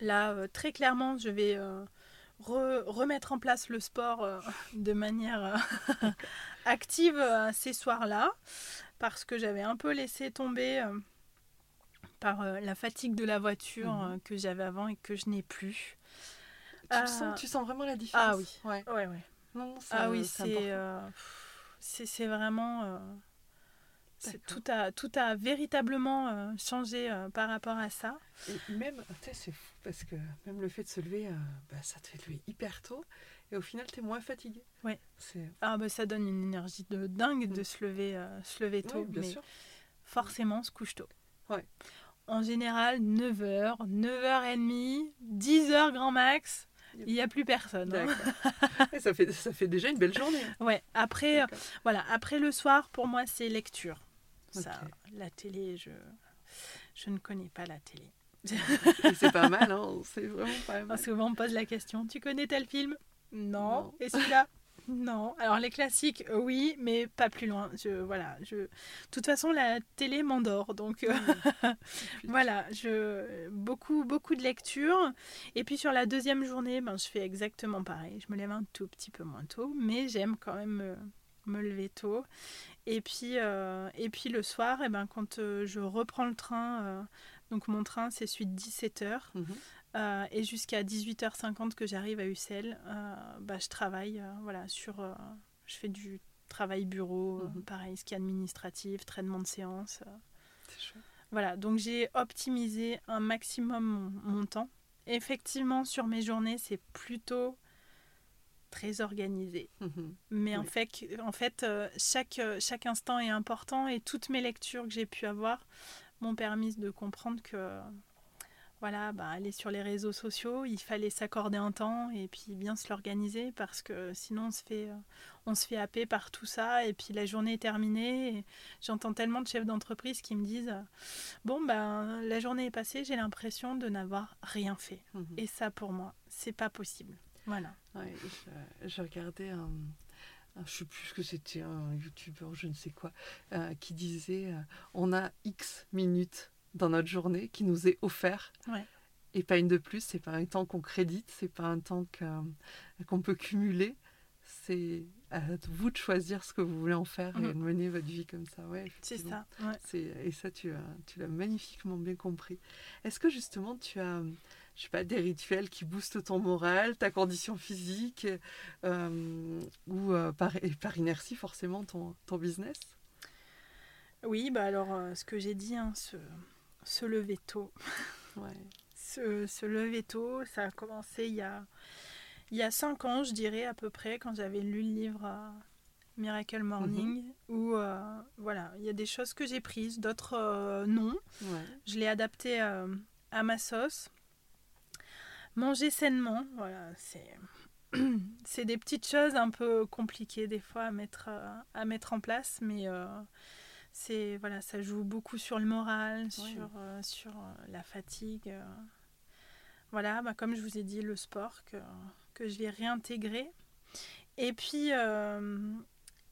Là, euh, très clairement, je vais euh, remettre en place le sport de manière [laughs] active ces soirs-là, parce que j'avais un peu laissé tomber par la fatigue de la voiture mhm. que j'avais avant et que je n'ai plus. Tu, sens, tu, sens, vraiment la différence? Ah oui. Ouais. Ouais, ouais. Ah oui, c'est c'est vraiment tout a, tout a véritablement euh, changé euh, par rapport à ça. Et même, c'est fou parce que même le fait de se lever, euh, bah, ça te fait lever hyper tôt et au final, tu es moins fatigué. Oui. Ah, bah, ça donne une énergie de dingue de mm. se lever, se lever tôt. bien mais sûr. forcément, on se couche tôt. Ouais. En général, 9h, 9h30, 10h grand max. Il n'y a plus personne. Hein. [laughs] ça, fait, ça fait déjà une belle journée. Ouais. Après, voilà, après le soir, pour moi, c'est lecture la télé, je, je ne connais pas la télé. c'est pas [laughs] mal, hein c'est vraiment pas mal. Souvent on me pose la question, tu connais tel film? Non. Et celui-là? Non. Alors les classiques, oui, mais pas plus loin. Je, voilà, je... De toute façon, la télé m'endort, donc euh, [laughs] voilà, je... beaucoup, beaucoup de lecture. Et puis sur la deuxième journée, ben, je fais exactement pareil. Je me lève un tout petit peu moins tôt, mais j'aime quand même me, me lever tôt. Et puis, euh, et puis le soir, et eh ben, quand euh, je reprends le train, euh, donc mon train c'est celui de 17h, mhm. et jusqu'à 18h50 que j'arrive à Ussel, bah, je travaille voilà, sur. je fais du travail bureau, mhm. pareil, ce qui est administratif, traitement de séance. Voilà, donc j'ai optimisé un maximum mon, temps. effectivement, sur mes journées, c'est plutôt très organisé. Mhm. Mais en fait, en fait euh, chaque, euh, chaque instant est important et toutes mes lectures que j'ai pu avoir m'ont permis de comprendre que voilà, bah, aller sur les réseaux sociaux, il fallait s'accorder un temps et puis bien se l'organiser parce que sinon on se fait, euh, on se fait happer par tout ça et puis la journée est terminée. J'entends tellement de chefs d'entreprise qui me disent bon ben la journée est passée, j'ai l'impression de n'avoir rien fait. Mhm. Et ça pour moi, c'est pas possible. Voilà. J'ai regardé un, je sais plus ce que c'était, un youtubeur, je ne sais quoi, euh, qui disait euh, on a X minutes dans notre journée qui nous est offert. Et pas une de plus, c'est pas un temps qu'on crédite, c'est pas un temps qu'on peut cumuler. C'est à vous de choisir ce que vous voulez en faire et de mener votre vie comme ça. Ouais, c'est ça. Et ça, tu, tu l'as magnifiquement bien compris. Est-ce que justement, tu as je sais pas, des rituels qui boostent ton moral, ta condition physique, euh, ou euh, par, et par inertie forcément ton, ton business? Oui, bah alors euh, ce que j'ai dit, hein, se, se, lever tôt. Ouais. se, se, lever tôt, ça a commencé il y a, il y a cinq ans, je dirais à peu près, quand j'avais lu le livre Miracle Morning, mhm. où voilà, il y a des choses que j'ai prises, d'autres non. Je l'ai adapté à ma sauce. Manger sainement, voilà, c'est [clears throat] c'est des petites choses un peu compliquées des fois à mettre euh, à mettre en place, mais euh, c'est voilà, ça joue beaucoup sur le moral, sur euh, sur la fatigue. Voilà, bah, comme je vous ai dit, le sport que, que je vais réintégrer. Et puis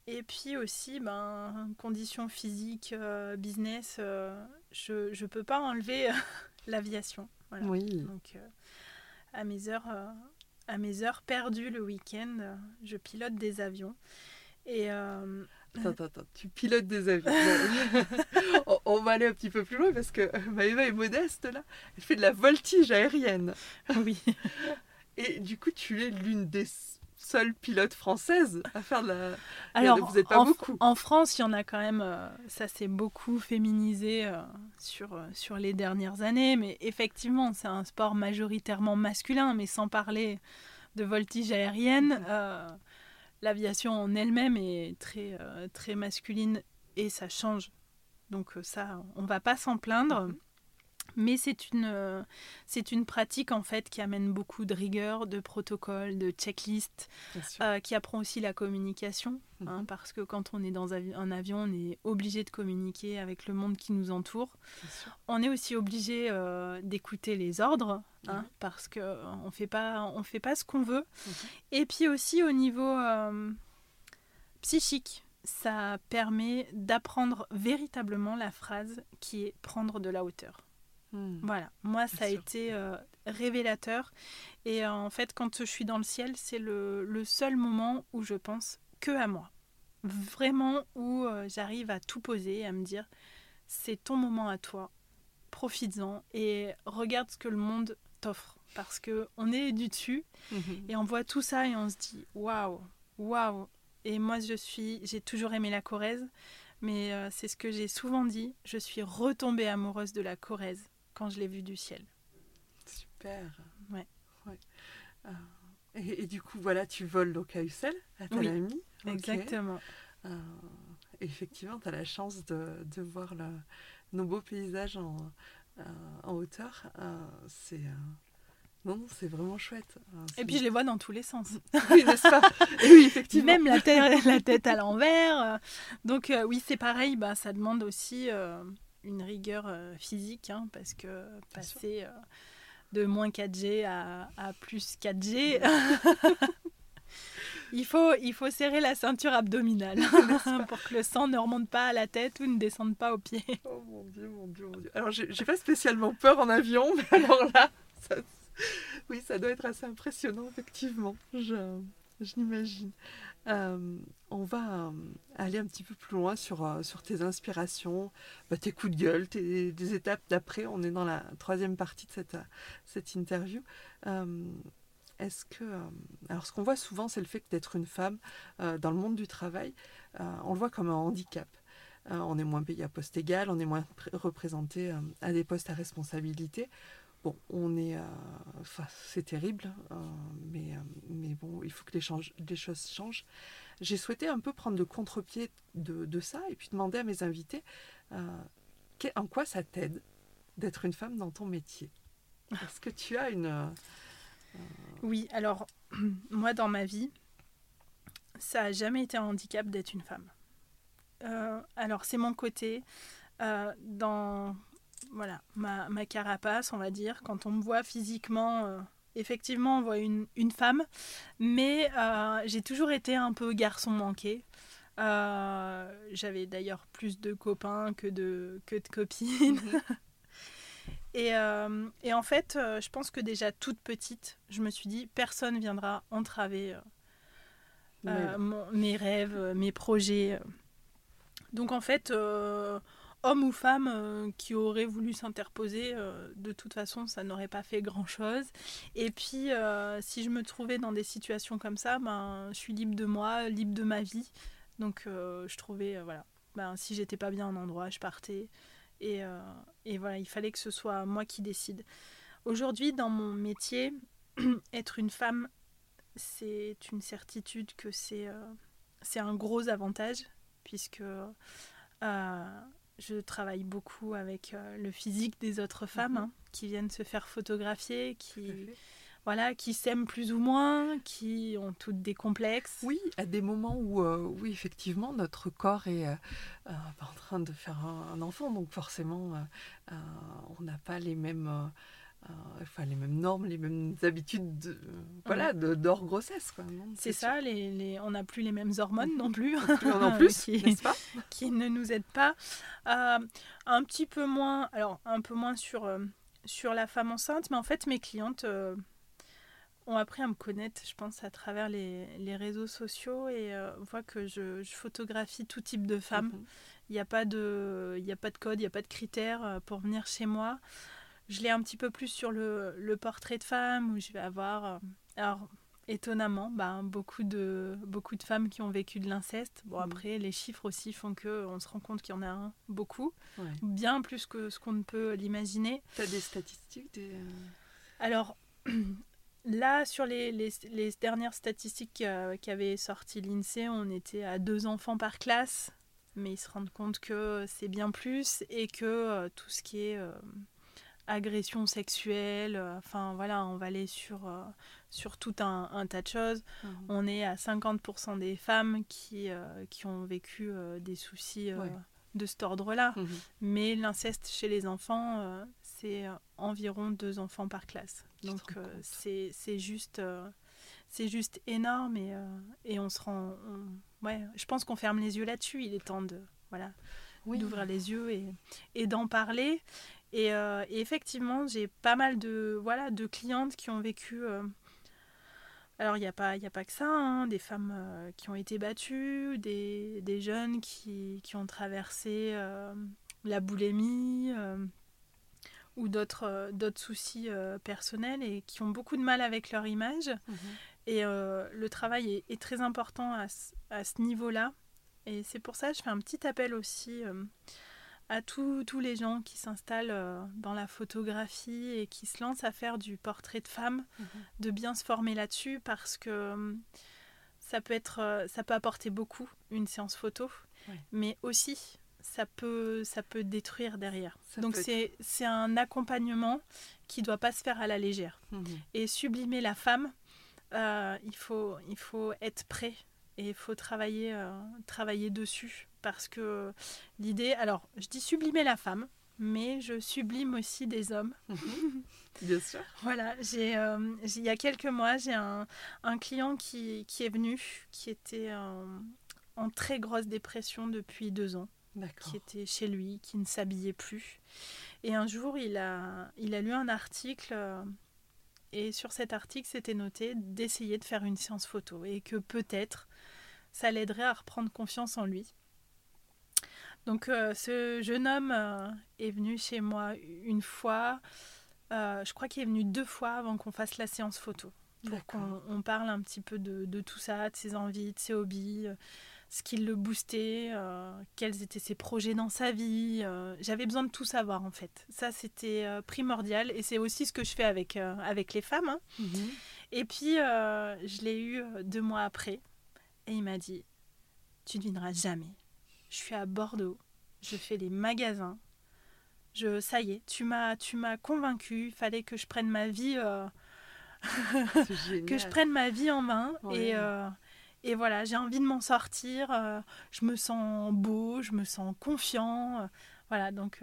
et puis aussi, ben, conditions physiques, business, je ne peux pas enlever [laughs] l'aviation. Oui. Donc, à mes heures, euh, à mes heures perdues le week-end, euh, je pilote des avions. Et euh, Attends, attends, tu pilotes des avions. [laughs] on, va aller un petit peu plus loin parce que Maëva est modeste là. Elle fait de la voltige aérienne. Oui. [laughs] Et du coup, tu es l'une des seule pilote française à faire de la. Alors, vous n'êtes pas en, beaucoup. En France, il y en a quand même. Euh, ça s'est beaucoup féminisé euh, sur, euh, sur les dernières années. Mais effectivement, c'est un sport majoritairement masculin. Mais sans parler de voltige aérienne, [laughs] l'aviation en elle-même est très, très masculine et ça change. Donc, ça, on va pas s'en plaindre. Mhm. Mais c'est une, euh, c'est une pratique en fait qui amène beaucoup de rigueur, de protocole, de checklist, euh, qui apprend aussi la communication. Hein, mhm. parce que quand on est dans un avion, on est obligé de communiquer avec le monde qui nous entoure. On est aussi obligé euh, d'écouter les ordres, hein, mhm. parce qu'on ne fait pas, on fait pas ce qu'on veut. Mhm. Et puis aussi au niveau psychique, ça permet d'apprendre véritablement la phrase qui est prendre de la hauteur. Hmm. Voilà, moi ça a été euh, révélateur. Et euh, en fait, quand je suis dans le ciel, c'est le, seul moment où je pense que à moi. Vraiment où euh, j'arrive à tout poser, à me dire, c'est ton moment à toi, profites-en et regarde ce que le monde t'offre. Parce que on est du dessus mhm. et on voit tout ça et on se dit, waouh, waouh. Et moi, je suis, j'ai toujours aimé la Corrèze, mais c'est ce que j'ai souvent dit, je suis retombée amoureuse de la Corrèze quand je l'ai vu du ciel. Super. Ouais. Euh, et, du coup, voilà, tu voles donc à Ussel, à ta oui, Exactement. Euh, effectivement, tu as la chance de, de voir le, nos beaux paysages en, euh, en hauteur. c'est. Non, non, c'est vraiment chouette. Et puis je les vois dans tous les sens. [laughs] oui, n'est-ce pas? Oui, effectivement. Même la, tête, la tête à l'envers. Donc oui, c'est pareil, bah, ça demande aussi une rigueur euh, physique, hein, parce que passer euh, de moins 4G à, plus 4G, [laughs] il, faut, il faut serrer la ceinture abdominale [laughs] [laughs] pour que le sang ne remonte pas à la tête ou ne descende pas aux pieds. Oh mon dieu, mon dieu, mon dieu. Alors, j'ai pas spécialement peur en avion, mais alors là, oui, ça doit être assez impressionnant, effectivement. Je, je l'imagine. Euh, on va euh, aller un petit peu plus loin sur, euh, sur tes inspirations, bah, tes coups de gueule, tes, étapes d'après. On est dans la troisième partie de cette, cette interview. Est-ce que. alors, ce qu'on voit souvent, c'est le fait d'être une femme dans le monde du travail, on le voit comme un handicap. on est moins payé à poste égal, on est moins représenté à des postes à responsabilité. Bon, on est, enfin, c'est terrible, mais, mais bon, il faut que les, les choses changent. J'ai souhaité un peu prendre le contre-pied de, de, ça et puis demander à mes invités en quoi ça t'aide d'être une femme dans ton métier? Est-ce que tu as une... Oui, alors [clears throat] moi dans ma vie, ça n'a jamais été un handicap d'être une femme. Euh, alors c'est mon côté euh, dans voilà ma, ma, carapace, on va dire. Quand on me voit physiquement, euh, effectivement, on voit une, une femme, mais j'ai toujours été un peu garçon manqué. J'avais d'ailleurs plus de copains que de, que de copines. Mhm. [laughs] Et, et, en fait, je pense que déjà toute petite, je me suis dit, personne viendra entraver mes rêves, mes projets. Donc en fait, euh, homme ou femme euh, qui aurait voulu s'interposer, euh, de toute façon, ça n'aurait pas fait grand-chose. Et puis, si je me trouvais dans des situations comme ça, ben, je suis libre de moi, libre de ma vie. Donc je trouvais, voilà, ben, si j'étais pas bien en endroit, je partais. Et, et, voilà, il fallait que ce soit moi qui décide. Aujourd'hui, dans mon métier, [clears throat] être une femme, c'est une certitude que c'est un gros avantage puisque euh, je travaille beaucoup avec euh, le physique des autres femmes mhm. hein, qui viennent se faire photographier, qui voilà, qui s'aiment plus ou moins, qui ont toutes des complexes. Oui, à des moments où, euh, oui, effectivement, notre corps est en train de faire un, enfant, donc forcément, on n'a pas les mêmes euh, enfin, les mêmes normes, les mêmes habitudes de, voilà, d'hors grossesse. C'est ça, les, les, on n'a plus les mêmes hormones [laughs] non plus. en [laughs] plus, qui, pas? qui ne nous aident pas. Euh, un petit peu moins, alors un peu moins sur, euh, sur la femme enceinte, mais en fait, mes clientes ont appris à me connaître, je pense, à travers les, les réseaux sociaux et voient que je, je, photographie tout type de femmes. Mhm. Il n'y a, pas de, a pas de code, il n'y a pas de critères pour venir chez moi. Je l'ai un petit peu plus sur le, le, portrait de femme où je vais avoir. Euh, alors, étonnamment, bah, beaucoup, de, beaucoup de femmes qui ont vécu de l'inceste. Bon, mm. après, les chiffres aussi font qu'on se rend compte qu'il y en a un, beaucoup, bien plus que ce qu'on ne peut l'imaginer. Tu as des statistiques des... Euh, alors, [clears throat] là, sur les, les, les dernières statistiques euh, qu'avait sorti l'INSEE, on était à deux enfants par classe, mais ils se rendent compte que c'est bien plus et que tout ce qui est agression sexuelle, euh, enfin voilà, on va aller sur, euh, sur tout un, tas de choses. Mhm. On est à 50% des femmes qui, euh, qui ont vécu des soucis de cet ordre-là. Mhm. Mais l'inceste chez les enfants, c'est environ deux enfants par classe. Donc c'est juste, c'est juste énorme et, et on se rend... ouais, je pense qu'on ferme les yeux là-dessus. Il est temps de... Voilà, d'ouvrir les yeux et, et d'en parler. Euh, et, effectivement, j'ai pas mal de, voilà, de clientes qui ont vécu. Euh, alors, il n'y a, pas, a pas que ça, hein, des femmes euh, qui ont été battues, des, des jeunes qui, qui, ont traversé la boulimie ou d'autres soucis personnels et qui ont beaucoup de mal avec leur image. Mhm. Et le travail est, est, très important à, à ce niveau-là. Et c'est pour ça que je fais un petit appel aussi à tous les gens qui s'installent euh, dans la photographie et qui se lancent à faire du portrait de femme, mhm. de bien se former là-dessus parce que euh, ça peut être, euh, ça peut apporter beaucoup une séance photo, mais aussi ça peut, ça peut détruire derrière. Donc c'est c'est un accompagnement qui doit pas se faire à la légère. Mhm. Et sublimer la femme, il faut il faut être prêt et il faut travailler travailler dessus parce que l'idée, alors je dis sublimer la femme, mais je sublime aussi des hommes. [laughs] Bien sûr. voilà, j'ai, euh, il y a quelques mois, j'ai un, un client qui, qui, est venu, qui était en, très grosse dépression depuis deux ans, qui était chez lui, qui ne s'habillait plus. Et un jour, il a, il a lu un article, euh, et sur cet article, c'était noté d'essayer de faire une séance photo, et que peut-être ça l'aiderait à reprendre confiance en lui. Donc euh, ce jeune homme euh, est venu chez moi une fois, euh, je crois qu'il est venu deux fois avant qu'on fasse la séance photo. Pour qu'on parle un petit peu de, tout ça, de ses envies, de ses hobbies. ce qui le boostait, quels étaient ses projets dans sa vie. J'avais besoin de tout savoir en fait. Ça, c'était primordial et c'est aussi ce que je fais avec, avec les femmes. Hein. Mhm. Et puis, je l'ai eu deux mois après et il m'a dit, tu ne viendras jamais. Je suis à Bordeaux, je fais les magasins. Je, ça y est, tu m'as, tu m'as convaincu. Il fallait que je prenne ma vie [laughs] que je prenne ma vie en main. Et, euh, et voilà, j'ai envie de m'en sortir. Euh, je me sens beau, je me sens confiant. Euh, voilà, donc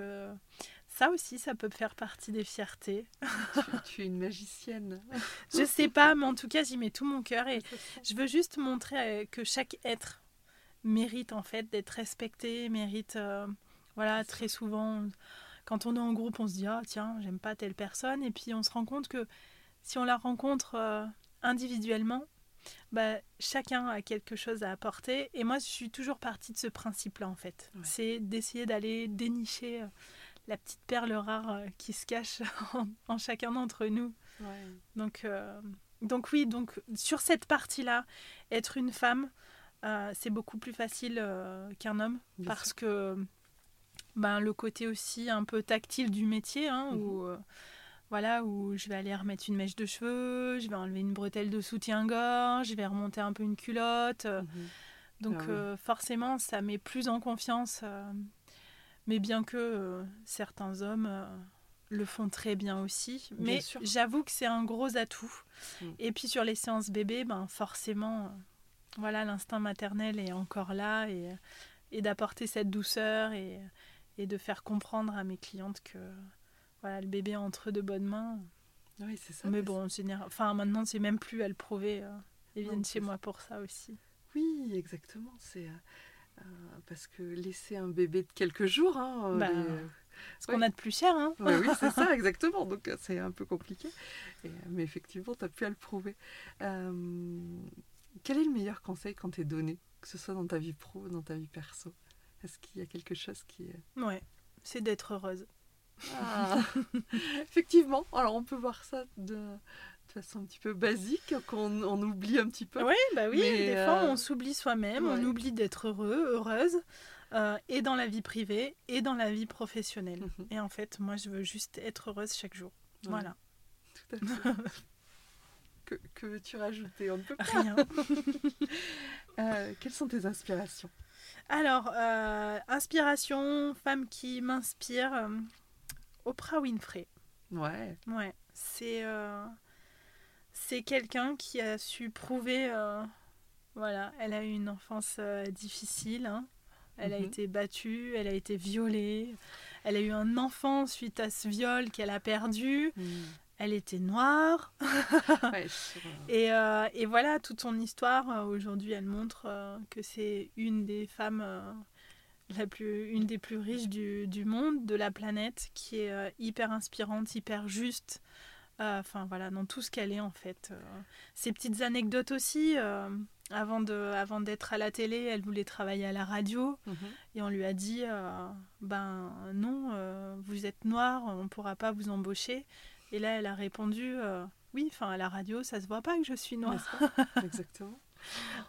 ça aussi, ça peut faire partie des fiertés. tu, es une magicienne. [laughs] je sais pas, mais en tout cas, j'y mets tout mon cœur. Et je veux juste montrer que chaque être mérite en fait d'être respecté, mérite... voilà, très souvent quand on est en groupe, on se dit ah tiens, j'aime pas telle personne, et puis on se rend compte que si on la rencontre euh, individuellement, bah, chacun a quelque chose à apporter. Et moi, je suis toujours partie de ce principe-là, en fait. C'est d'essayer d'aller dénicher euh, la petite perle rare euh, qui se cache [laughs] en, chacun d'entre nous. Donc, donc oui, donc sur cette partie-là, être une femme, c'est beaucoup plus facile qu'un homme parce que ben, le côté aussi un peu tactile du métier, hein, mhm voilà, où je vais aller remettre une mèche de cheveux, je vais enlever une bretelle de soutien-gorge, je vais remonter un peu une culotte. Mhm. Donc ah euh, forcément, ça met plus en confiance. Euh, mais bien que euh, certains hommes le font très bien aussi. mais j'avoue que c'est un gros atout. Mm. Et puis sur les séances bébés, ben forcément, voilà, l'instinct maternel est encore là et, et d'apporter cette douceur et, et de faire comprendre à mes clientes que voilà, le bébé entre de bonnes mains. Oui, c'est ça. Mais bon, général... enfin, maintenant, c'est même plus à le prouver. Euh, ils viennent chez moi pour ça aussi. Oui, exactement. C'est euh, euh, parce que laisser un bébé de quelques jours, hein, bah, ce qu'on a de plus cher. Hein. oui, c'est [laughs] ça, exactement. Donc, c'est un peu compliqué. mais effectivement, tu as pu à le prouver. quel est le meilleur conseil quand tu es donné, que ce soit dans ta vie pro ou dans ta vie perso? Est-ce qu'il y a quelque chose qui est. Ouais, c'est d'être heureuse. Ah. [laughs] Effectivement, alors on peut voir ça de, façon un petit peu basique, qu'on on oublie un petit peu. Oui, bah oui, des fois euh, on s'oublie soi-même, on oublie d'être heureux, heureuse, euh, et dans la vie privée, et dans la vie professionnelle. Mhm. Et en fait, moi je veux juste être heureuse chaque jour. Voilà. Tout à fait. [laughs] que, que veux-tu rajouter? On ne peut pas. Rien. [laughs] Euh, quelles sont tes inspirations? Alors, inspiration, femme qui m'inspire. Oprah Winfrey. Ouais. Ouais. C'est c'est quelqu'un qui a su prouver. Euh, voilà, elle a eu une enfance euh, difficile. Hein. Elle a mhm. été battue, elle a été violée. Elle a eu un enfant suite à ce viol qu'elle a perdu. Mhm. Elle était noire. [laughs] [laughs] et, et, voilà, toute son histoire, aujourd'hui, elle montre que c'est une des femmes la plus, une des plus riches du, du, monde, de la planète, qui est euh, hyper inspirante, hyper juste. Euh, enfin voilà, dans tout ce qu'elle est en fait. Euh. Ces petites anecdotes aussi. avant de, avant d'être à la télé, elle voulait travailler à la radio mhm. et on lui a dit ben non, vous êtes noire, on ne pourra pas vous embaucher. Et là, elle a répondu oui, enfin à la radio, ça se voit pas que je suis noire. [laughs] Exactement.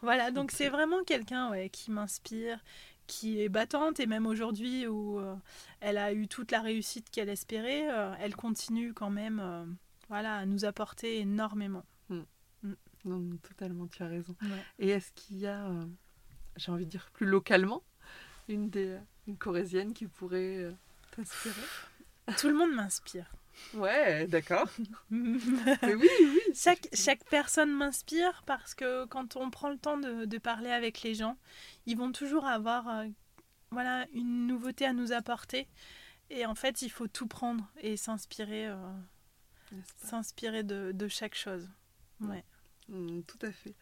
voilà, donc c'est vraiment quelqu'un ouais, qui m'inspire, qui est battante et même aujourd'hui où euh, elle a eu toute la réussite qu'elle espérait, euh, elle continue quand même euh, voilà, à nous apporter énormément. Mm. Mm. Non, totalement, tu as raison. Et est-ce qu'il y a, j'ai envie de dire plus localement, une, des, une corésienne qui pourrait t'inspirer? Tout le monde m'inspire. Ouais, d'accord. [laughs] oui, oui. Chaque, chaque personne m'inspire parce que quand on prend le temps de, de, parler avec les gens, ils vont toujours avoir euh, voilà, une nouveauté à nous apporter. Et en fait, il faut tout prendre et s'inspirer euh, s'inspirer de, de, chaque chose. Ouais. Mm, tout à fait.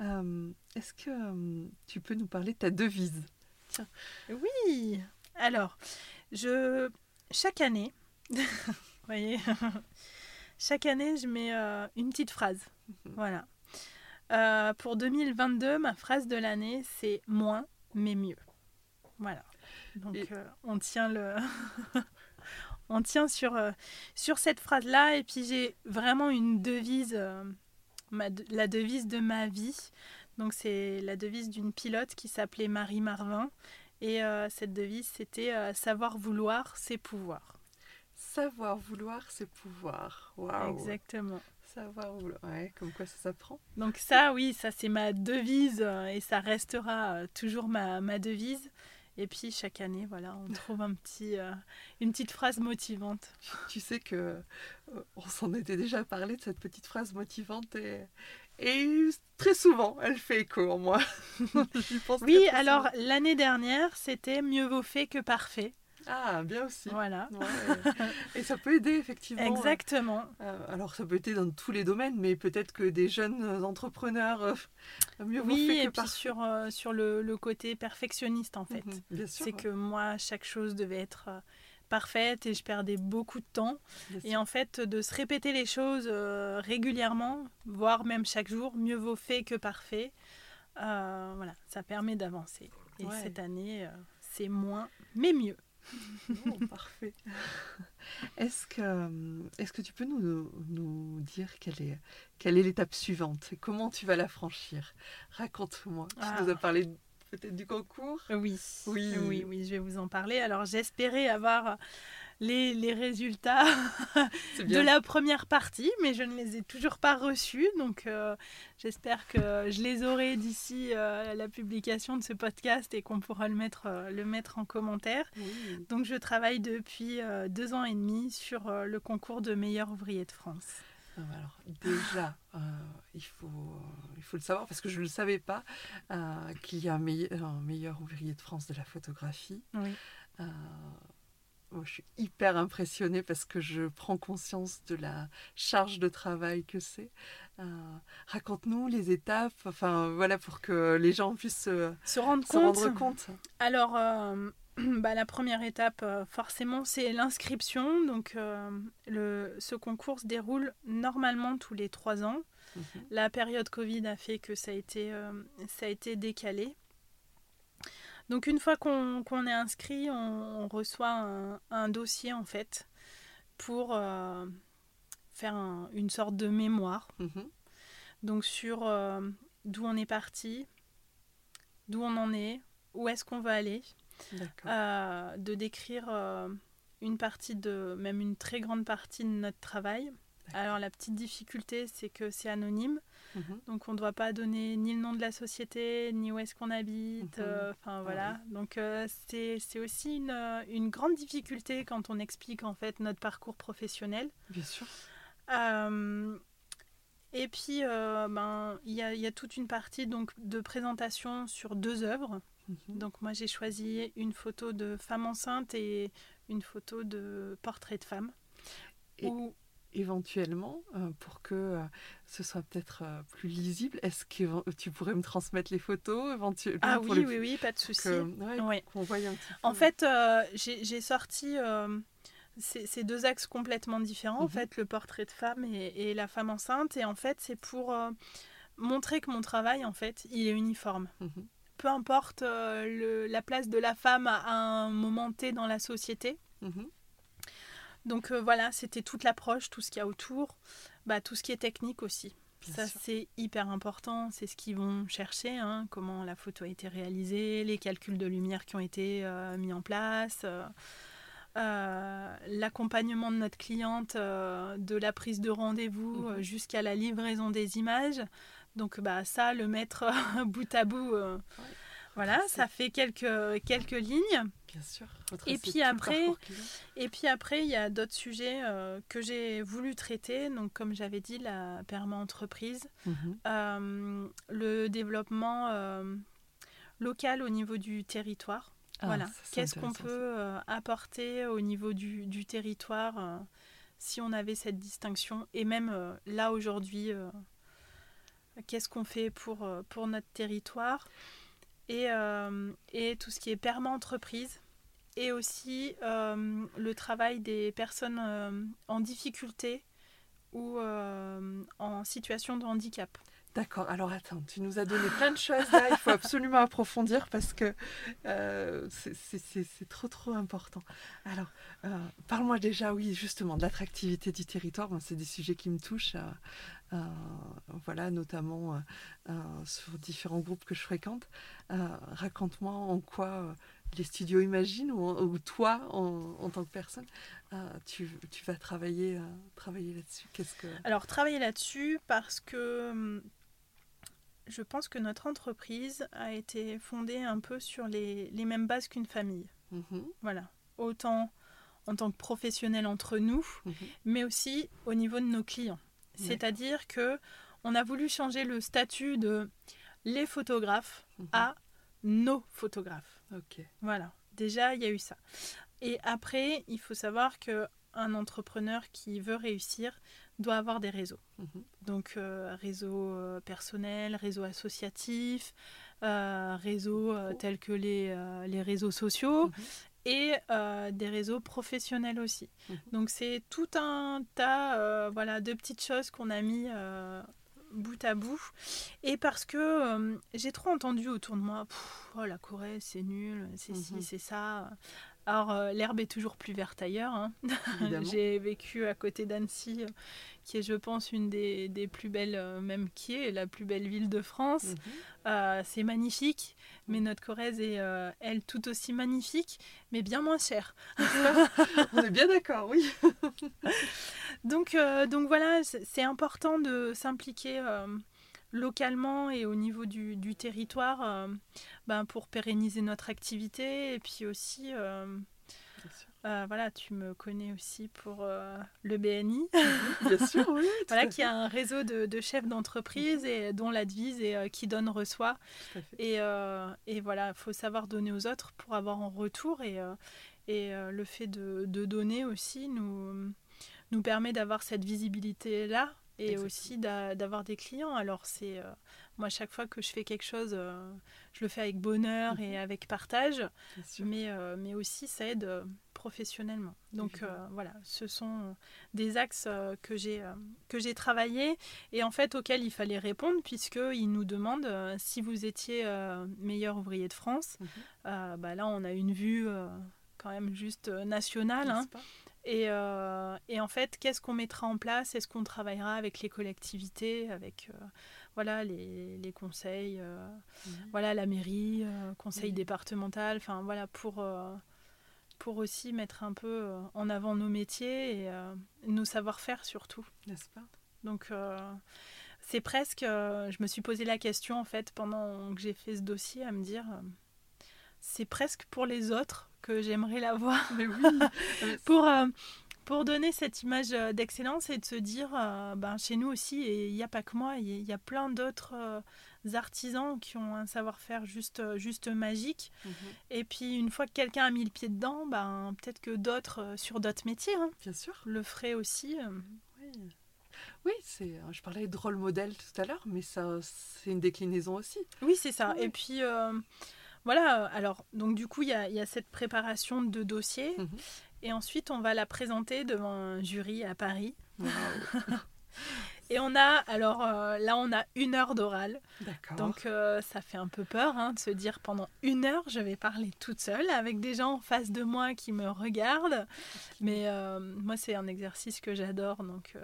Euh, est-ce que tu peux nous parler de ta devise? Tiens. Oui. Alors, je chaque année, [laughs] voyez [laughs] Chaque année, je mets euh, une petite phrase. Mhm. Voilà. Euh, pour 2022, ma phrase de l'année, c'est moins, mais mieux. Voilà. Donc, euh, on tient le. [laughs] on tient sur, sur cette phrase-là. Et puis, j'ai vraiment une devise, ma, la devise de ma vie. Donc c'est la devise d'une pilote qui s'appelait Marie Marvin. Et euh, cette devise, c'était euh, savoir vouloir, c'est pouvoir. Savoir vouloir, c'est pouvoir. Waouh. Exactement. Savoir vouloir. Ouais, comme quoi ça s'apprend. Donc ça, oui, ça c'est ma devise euh, et ça restera toujours ma, ma devise. Et puis chaque année, voilà, on [laughs] trouve un petit, une petite phrase motivante. Tu sais que on s'en était déjà parlé de cette petite phrase motivante et, et très souvent, elle fait écho en moi. [laughs] oui, alors l'année dernière, c'était mieux vaut fait que parfait. Ah, bien aussi. Voilà. [laughs] et ça peut aider, effectivement. Exactement. Euh, alors, ça peut aider dans tous les domaines, mais peut-être que des jeunes entrepreneurs, euh, mieux vaut fait que et puis sur, euh, sur le, le, côté perfectionniste, en fait. Mhm, C'est que moi, chaque chose devait être parfaite et je perdais beaucoup de temps. et en fait, de se répéter les choses euh, régulièrement, voire même chaque jour, mieux vaut fait que parfait. Euh, voilà, ça permet d'avancer. Et cette année, euh, c'est moins, mais mieux. [laughs] Oh, parfait. Est-ce que, est que tu peux nous, nous dire quelle est, quelle est l'étape suivante? Et comment tu vas la franchir? Raconte-moi. Tu nous as ah. parlé peut-être du concours? Oui. Oui. Oui, oui, je vais vous en parler. Alors j'espérais avoir les, les résultats [laughs] de la première partie, mais je ne les ai toujours pas reçus. Donc euh, j'espère que je les aurai d'ici euh, la publication de ce podcast et qu'on pourra le mettre, euh, le mettre en commentaire. Donc je travaille depuis deux ans et demi sur le concours de meilleur ouvrier de France. Ah, alors déjà, euh, il, faut, il faut le savoir parce que je ne le savais pas euh, qu'il y a un meilleur, ouvrier de France de la photographie. Oui. Euh, je suis hyper impressionnée parce que je prends conscience de la charge de travail que c'est. Raconte-nous les étapes, enfin voilà, pour que les gens puissent se rendre, compte. rendre compte. Alors, [clears throat] bah, la première étape, euh, forcément, c'est l'inscription. Donc, euh, le, ce concours se déroule normalement tous les trois ans. Mhm. La période Covid a fait que ça a été, euh, ça a été décalé. Donc, une fois qu'on est inscrit, on, reçoit un, dossier en fait pour faire une sorte de mémoire. Mhm. Donc, sur d'où on est parti, d'où on en est, où est-ce qu'on va aller. Euh, de décrire euh, une partie de, même une très grande partie de notre travail. Alors la petite difficulté, c'est que c'est anonyme, mhm. donc on ne doit pas donner ni le nom de la société, ni où est-ce qu'on habite. Mhm. Euh, enfin ah voilà, donc c'est aussi une, une, grande difficulté quand on explique en fait notre parcours professionnel. Bien sûr. et puis, ben, il y, a, y, a, toute une partie donc, de présentation sur deux œuvres. Mhm. Donc moi j'ai choisi une photo de femme enceinte et une photo de portrait de femme. Et éventuellement, euh, pour que euh, ce soit peut-être euh, plus lisible, est-ce que tu pourrais me transmettre les photos éventuellement Ah oui, oui, oui, pas de souci. En fait, j'ai sorti ces, deux axes complètement différents, en mhm. fait, le portrait de femme et, la femme enceinte. Et en fait, c'est pour montrer que mon travail, en fait, il est uniforme. Mhm peu importe euh, la place de la femme à un moment T dans la société. Mhm. Donc euh, voilà, c'était toute l'approche, tout ce qu'il y a autour, bah, tout ce qui est technique aussi. ça, c'est hyper important. C'est ce qu'ils vont chercher, hein, comment la photo a été réalisée, les calculs de lumière qui ont été euh, mis en place, l'accompagnement de notre cliente, de la prise de rendez-vous mhm. jusqu'à la livraison des images. Donc bah, ça, le mettre [laughs] bout à bout, euh, voilà, ça fait quelques, quelques lignes. Bien sûr. Et puis, après, et puis après, il y a d'autres sujets euh, que j'ai voulu traiter. Donc comme j'avais dit, la perma-entreprise, mhm. euh, le développement local au niveau du territoire. Ah, voilà, qu'est-ce qu'on peut apporter au niveau du, du territoire si on avait cette distinction? Et même là aujourd'hui qu'est-ce qu'on fait pour, euh, pour notre territoire? Et, euh, et tout ce qui est perma-entreprise et aussi euh, le travail des personnes en difficulté ou en situation de handicap. D'accord, alors attends, tu nous as donné plein de choses là, il faut absolument approfondir parce que euh, c'est trop trop important. Alors, euh, parle-moi déjà, oui, justement, de l'attractivité du territoire, c'est des sujets qui me touchent, euh, voilà, notamment sur différents groupes que je fréquente. Raconte-moi en quoi les studios Imagine ou, toi, en, tant que personne, tu, vas travailler, travailler là-dessus Qu'est-ce que... Alors, travailler là-dessus parce que hum, je pense que notre entreprise a été fondée un peu sur les, mêmes bases qu'une famille. Mhm. Voilà. Autant en tant que professionnel entre nous, mhm. mais aussi au niveau de nos clients. C'est-à-dire que on a voulu changer le statut de les photographes mhm. à nos photographes. Ok. Voilà. Déjà, il y a eu ça. Et après, il faut savoir que un entrepreneur qui veut réussir doit avoir des réseaux. Mhm. Donc euh, réseau euh, personnel, réseau associatif, euh, réseaux oh. tels que les, les réseaux sociaux mhm. et des réseaux professionnels aussi. Mhm. Donc c'est tout un tas voilà, de petites choses qu'on a mis bout à bout. Et parce que j'ai trop entendu autour de moi, oh la Corée c'est nul, c'est ci, c'est ça. Alors, euh, l'herbe est toujours plus verte ailleurs. Hein. [laughs] J'ai vécu à côté d'Annecy, euh, qui est, je pense, une des, des, plus belles, euh, même qui est la plus belle ville de France. Mhm. c'est magnifique, mais notre Corrèze est, elle, tout aussi magnifique, mais bien moins chère. [laughs] On est bien d'accord, oui. [laughs] donc, donc voilà, c'est important de s'impliquer localement et au niveau du, du territoire euh, ben pour pérenniser notre activité. Et puis aussi euh, euh, voilà tu me connais aussi pour le BNI [laughs] bien sûr oui voilà qui a un réseau de, de chefs d'entreprise et dont la devise est qui donne reçoit. Et, et voilà il faut savoir donner aux autres pour avoir en retour. Et, et le fait de, de donner aussi nous nous permet d'avoir cette visibilité et aussi d'avoir des clients. Alors c'est euh, moi chaque fois que je fais quelque chose, euh, je le fais avec bonheur et mhm. avec partage, mais euh, mais aussi ça aide professionnellement. Donc voilà, ce sont des axes que j'ai que j'ai travaillé et en fait auxquels il fallait répondre puisque ils nous demandent si vous étiez meilleur ouvrier de France. Mhm. bah là on a une vue quand même juste nationale. Hein. Euh, et, en fait, qu'est-ce qu'on mettra en place? Est-ce qu'on travaillera avec les collectivités, avec euh, voilà, les, conseils, euh, mhm. voilà, la mairie, conseil départemental, enfin voilà, pour, pour aussi mettre un peu en avant nos métiers et nos savoir-faire surtout. N'est-ce pas? Donc c'est presque, je me suis posé la question en fait pendant que j'ai fait ce dossier à me dire, c'est presque pour les autres que j'aimerais l'avoir. Mais oui. [laughs] pour, euh, pour donner cette image euh, d'excellence et de se dire, euh, ben, chez nous aussi, et il n'y a pas que moi, il y, a plein d'autres artisans qui ont un savoir-faire juste, juste magique. Mhm. Et puis, une fois que quelqu'un a mis le pied dedans, ben, peut-être que d'autres, sur d'autres métiers, hein, Bien sûr. le feraient aussi. Oui. Oui, c'est. Je parlais de rôle modèle tout à l'heure, mais ça, c'est une déclinaison aussi. Oui, c'est ça. Et puis, voilà, alors, donc du coup, il y a, cette préparation de dossier. Mhm. Et ensuite, on va la présenter devant un jury à Paris. [laughs] et on a, alors euh, là, on a une heure d'oral. Donc euh, ça fait un peu peur hein, de se dire pendant une heure, je vais parler toute seule avec des gens en face de moi qui me regardent. Mais euh, moi, c'est un exercice que j'adore. Donc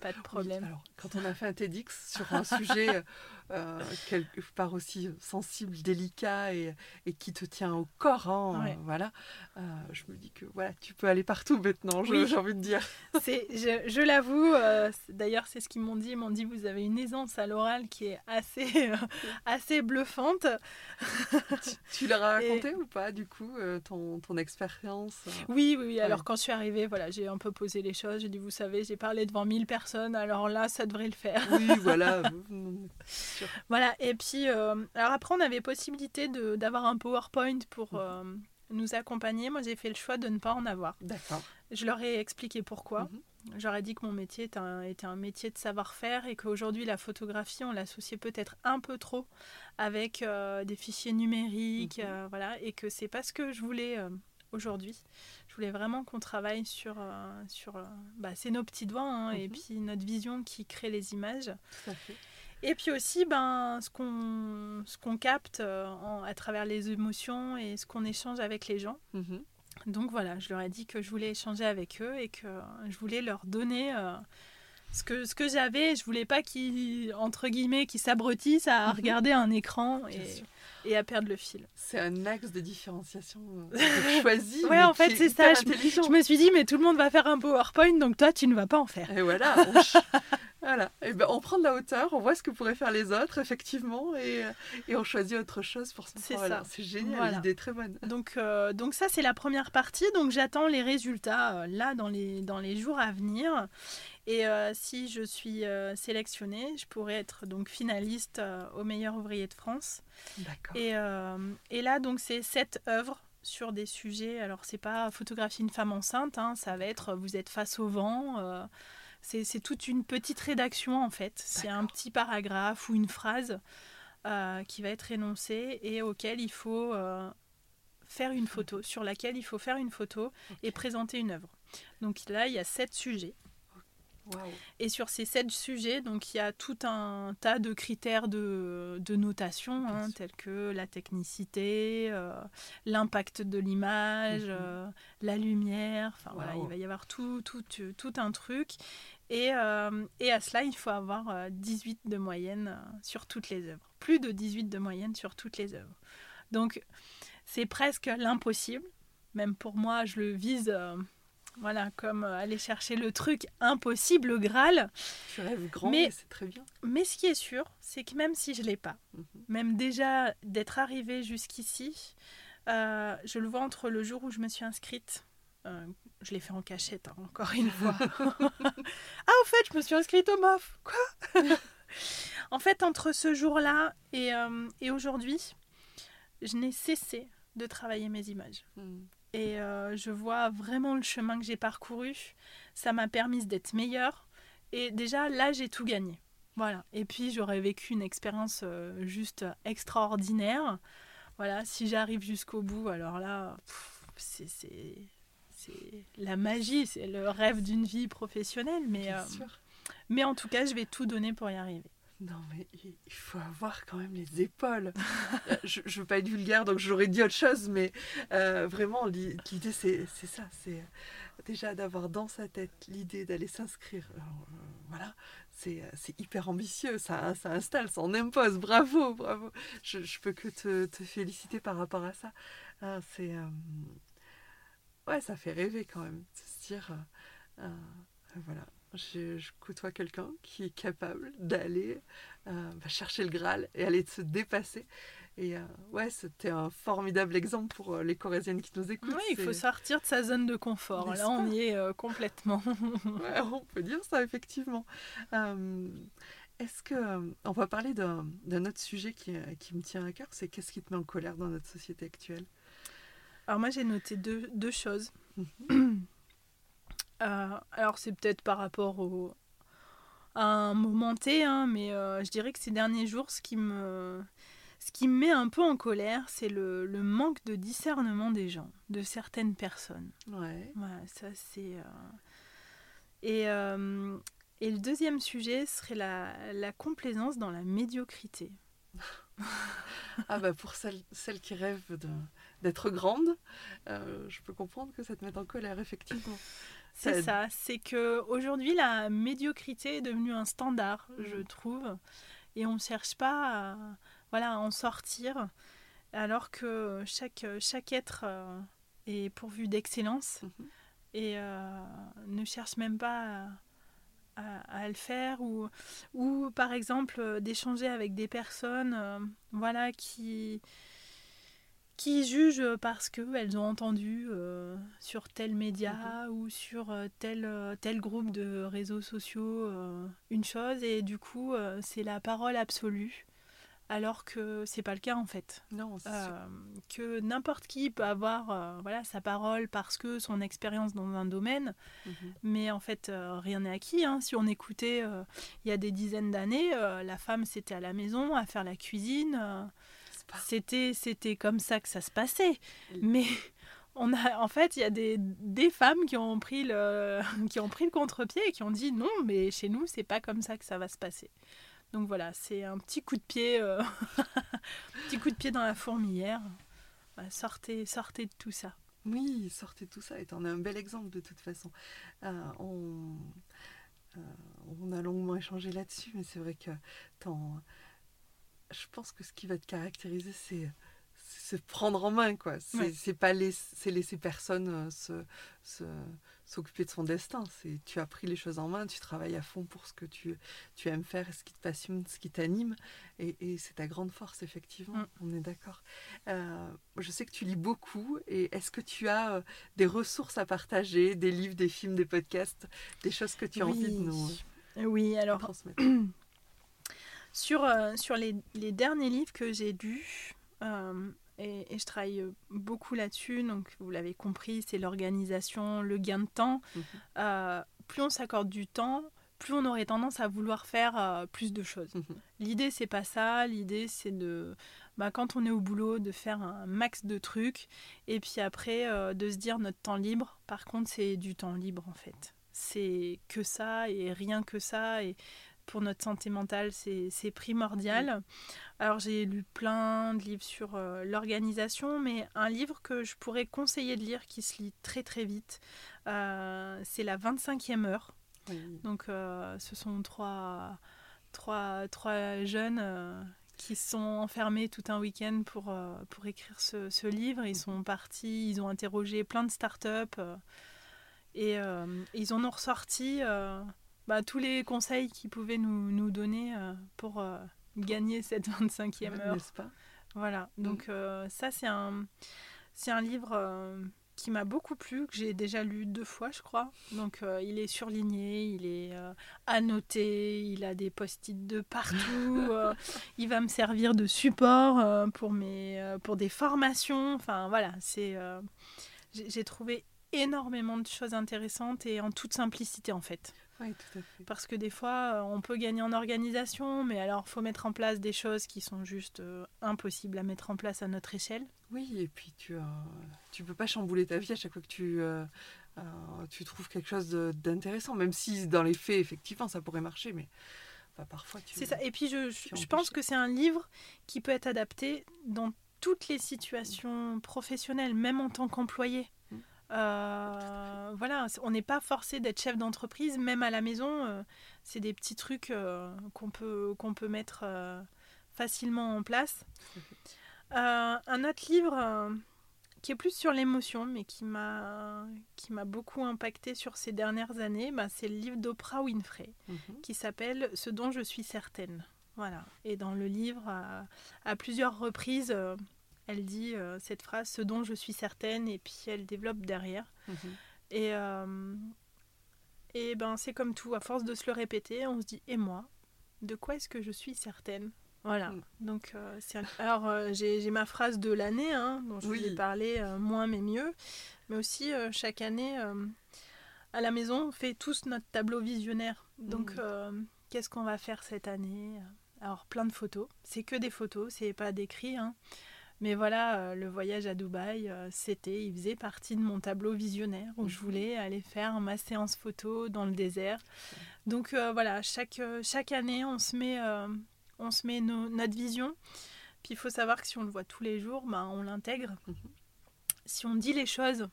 pas de problème. alors, quand on a fait un TEDx sur un sujet [laughs] euh, quelque part aussi sensible, délicat et, et, qui te tient au corps, hein, voilà, euh, je me dis que voilà, tu peux aller partout maintenant, j'ai envie de dire. [laughs] C'est, je, je l'avoue, euh, d'ailleurs c'est ce qu'ils m'ont dit, ils m'ont dit vous avez une aisance à l'oral qui est assez, [laughs] assez bluffante. tu, leur as [laughs] raconté ou pas du coup ton, ton expérience Oui, oui, oui. Alors quand je suis arrivée, voilà, j'ai un peu posé les choses, j'ai dit vous savez, j'ai parlé devant 1000 personnes, alors là ça devrait le faire. Oui, voilà. Voilà, et puis, euh, alors après, on avait possibilité d'avoir un PowerPoint pour mhm. euh, nous accompagner. Moi, j'ai fait le choix de ne pas en avoir. D'accord. Je leur ai expliqué pourquoi. Mhm. J'aurais dit que mon métier était un, était un métier de savoir-faire et qu'aujourd'hui, la photographie, on l'associait peut-être un peu trop avec euh, des fichiers numériques, mhm. voilà, et que c'est pas ce que je voulais aujourd'hui. Je voulais vraiment qu'on travaille sur, sur bah, c'est nos petits doigts hein, et puis notre vision qui crée les images. Tout à fait. Et puis aussi, ben, ce qu'on ce qu'on capte à travers les émotions et ce qu'on échange avec les gens. Mhm. Donc voilà, je leur ai dit que je voulais échanger avec eux et que je voulais leur donner ce que, ce que j'avais. Je voulais pas qu'ils, entre guillemets, qu'ils s'abrutissent à mhm. regarder un écran et, et, à perdre le fil. C'est un axe de différenciation euh, [laughs] choisi. ouais, en fait, c'est ça. Je, je, me suis dit, mais tout le monde va faire un PowerPoint, donc toi, tu ne vas pas en faire. Et voilà. [laughs] Voilà, et ben, on prend de la hauteur, on voit ce que pourraient faire les autres, effectivement, et, et on choisit autre chose pour son C'est ça. C'est génial, l'idée est très bonne. Donc, euh, donc ça, c'est la première partie. Donc j'attends les résultats euh, là dans les, dans les jours à venir. Et euh, si je suis sélectionnée, je pourrais être donc finaliste au meilleur ouvrier de France. D'accord. Et, et là, donc, c'est sept œuvres sur des sujets. Alors, c'est pas photographier une femme enceinte, hein, ça va être vous êtes face au vent c'est toute une petite rédaction en fait. C'est un petit paragraphe ou une phrase euh, qui va être énoncée et auquel il faut euh, faire une photo, sur laquelle il faut faire une photo et présenter une œuvre. Donc là, il y a sept sujets. Et sur ces sept sujets, donc il y a tout un tas de critères de, notation, hein, tels que la technicité, euh, l'impact de l'image, mhm. euh, la lumière. Enfin voilà, il va y avoir tout, tout, tout un truc. Et, euh, et, à cela, il faut avoir 18 de moyenne sur toutes les œuvres. Plus de 18 de moyenne sur toutes les œuvres. Donc c'est presque l'impossible. Même pour moi, je le vise voilà, comme euh, aller chercher le truc impossible, le Graal. Tu rêves grand, mais, c'est très bien. Mais ce qui est sûr, c'est que même si je ne l'ai pas, mhm. même déjà d'être arrivée jusqu'ici, euh, je le vois entre le jour où je me suis inscrite. Euh, je l'ai fait en cachette, hein, encore une fois. [laughs] [laughs] ah, au fait, je me suis inscrite au MOF. Quoi? [laughs] En fait, entre ce jour-là et, et aujourd'hui, je n'ai cessé de travailler mes images. Hmm et euh, je vois vraiment le chemin que j'ai parcouru. Ça m'a permis d'être meilleure. Et déjà, là, j'ai tout gagné. Voilà. Et puis, j'aurais vécu une expérience euh, juste extraordinaire. Voilà, si j'arrive jusqu'au bout, alors là, c'est la magie, c'est le rêve d'une vie professionnelle. Mais, euh, mais en tout cas, je vais tout donner pour y arriver. Non, mais il faut avoir quand même les épaules. [laughs] Euh, je ne veux pas être vulgaire, donc j'aurais dit autre chose, mais euh, vraiment, l'idée, c'est ça. C'est euh, déjà d'avoir dans sa tête l'idée d'aller s'inscrire. voilà, c'est hyper ambitieux. Ça, ça installe, ça en impose. Bravo, bravo. Je ne peux que te, te, féliciter par rapport à ça. Ah, c'est. ouais, ça fait rêver quand même. De se dire. voilà je, côtoie quelqu'un qui est capable d'aller euh, bah, chercher le Graal et aller se dépasser. Et euh, ouais, c'était un formidable exemple pour euh, les Corésiennes qui nous écoutent. Oui, il faut sortir de sa zone de confort. Là, on y est complètement. [laughs] ouais, on peut dire ça, effectivement. Est-ce que. on va parler d'un autre sujet qui, qui, me tient à cœur c'est qu'est-ce qui te met en colère dans notre société actuelle? Alors, moi, j'ai noté deux, deux choses. [clears throat] Euh, alors c'est peut-être par rapport au, à un moment T, hein, mais euh, je dirais que ces derniers jours, ce qui me, ce qui me met un peu en colère, c'est le, le, manque de discernement des gens, de certaines personnes. Ouais. Voilà, ça c'est. Euh, et, et le deuxième sujet serait la, la complaisance dans la médiocrité. [laughs] ah bah pour celles, celles qui rêvent d'être grandes, je peux comprendre que ça te mette en colère, effectivement. C'est ça, c'est que aujourd'hui la médiocrité est devenue un standard, je mm. trouve, et on ne cherche pas à, voilà, en sortir, alors que chaque, chaque être euh, est pourvu d'excellence mm-hmm. et euh, ne cherche même pas à, à, le faire, ou, ou par exemple d'échanger avec des personnes euh, voilà, qui qui jugent parce qu'elles ont entendu euh, sur tel média mhm. ou sur euh, tel, euh, tel groupe de réseaux sociaux une chose et du coup c'est la parole absolue alors que c'est pas le cas en fait. Non, que n'importe qui peut avoir voilà sa parole parce que son expérience dans un domaine, mhm. mais en fait rien n'est acquis. Hein. Si on écoutait il y a des dizaines d'années, la femme c'était à la maison à faire la cuisine c'était, c'était comme ça que ça se passait. Mais [laughs] on a, en fait, il y a des, des, femmes qui ont pris le, [laughs] qui ont pris le contre-pied et qui ont dit non, mais chez nous, c'est pas comme ça que ça va se passer. Donc voilà, c'est un petit coup de pied, euh, [laughs] petit coup de pied dans la fourmilière. Bah, sortez, sortez de tout ça. Oui, sortez de tout ça. Et en as un bel exemple de toute façon. Euh, on, euh, on, a longuement échangé là-dessus, mais c'est vrai que je pense que ce qui va te caractériser, c'est se prendre en main, quoi. C'est pas laisser, laisser personne euh, se, se, s'occuper de son destin. C'est tu as pris les choses en main, tu travailles à fond pour ce que tu, tu aimes faire, ce qui te passionne, ce qui t'anime, et, et c'est ta grande force, effectivement. Mm. On est d'accord. Euh, je sais que tu lis beaucoup, et est-ce que tu as euh, des ressources à partager, des livres, des films, des podcasts, des choses que tu as envie de nous oui, alors, transmettre? [clears throat] sur, sur les, les, derniers livres que j'ai lus, et, je travaille euh, beaucoup là-dessus. Donc, vous l'avez compris, c'est l'organisation, le gain de temps. Mhm. Euh, plus on s'accorde du temps, plus on aurait tendance à vouloir faire euh, plus de choses. Mhm. L'idée, c'est pas ça. L'idée, c'est de, bah, quand on est au boulot, de faire un max de trucs. Et puis après, de se dire notre temps libre. Par contre, c'est du temps libre, en fait. C'est que ça et rien que ça. Et pour notre santé mentale, c'est primordial. Alors j'ai lu plein de livres sur euh, l'organisation, mais un livre que je pourrais conseiller de lire qui se lit très très vite, euh, c'est La 25e heure. Donc euh, ce sont trois, trois, trois jeunes qui sont enfermés tout un week-end pour, pour écrire ce, ce, livre. Ils sont partis, ils ont interrogé plein de startups et ils en ont ressorti bah, tous les conseils qu'ils pouvaient nous, nous donner euh, pour euh, gagner cette 25e heure. N'est-ce pas? Voilà, mm. donc euh, ça c'est un, c'est un livre qui m'a beaucoup plu, que j'ai déjà lu deux fois je crois. Donc il est surligné, il est annoté, il a des post-it de partout, [laughs] il va me servir de support pour, mes, pour des formations. Enfin voilà, c'est, j'ai trouvé énormément de choses intéressantes et en toute simplicité en fait. Parce que des fois, euh, on peut gagner en organisation, mais alors il faut mettre en place des choses qui sont juste euh, impossibles à mettre en place à notre échelle. Oui, et puis tu ne tu peux pas chambouler ta vie à chaque fois que tu, euh, tu trouves quelque chose d'intéressant, même si dans les faits, effectivement, ça pourrait marcher, mais parfois tu. C'est ça. Et puis je, je pense que c'est un livre qui peut être adapté dans toutes les situations professionnelles, même en tant qu'employé. Euh, voilà, on n'est pas forcé d'être chef d'entreprise, même à la maison. Euh, c'est des petits trucs euh, qu'on peut, qu'on peut mettre facilement en place. [laughs] un autre livre qui est plus sur l'émotion, mais qui m'a qui m'a beaucoup impacté sur ces dernières années, bah, c'est le livre d'Oprah Winfrey, mhm. qui s'appelle Ce dont je suis certaine. Voilà. Et dans le livre, à plusieurs reprises, elle dit euh, cette phrase, ce dont je suis certaine, et puis elle développe derrière. Mhm. Et, euh, et ben c'est comme tout, à force de se le répéter, on se dit, et moi, de quoi est-ce que je suis certaine? Voilà, mm. donc euh, alors j'ai ma phrase de l'année, hein, dont je vous ai parlé, moins mais mieux, mais aussi chaque année, à la maison, on fait tous notre tableau visionnaire. Donc mm. qu'est-ce qu'on va faire cette année? Alors plein de photos, c'est que des photos, c'est pas d'écrit, hein. Mais voilà, euh, le voyage à Dubaï, euh, c'était, il faisait partie de mon tableau visionnaire où je mhm. voulais aller faire ma séance photo dans le désert. Donc euh, voilà, chaque, chaque année, on se met, on se met notre vision. Puis il faut savoir que si on le voit tous les jours, ben, on l'intègre. Mhm. Si on dit les choses,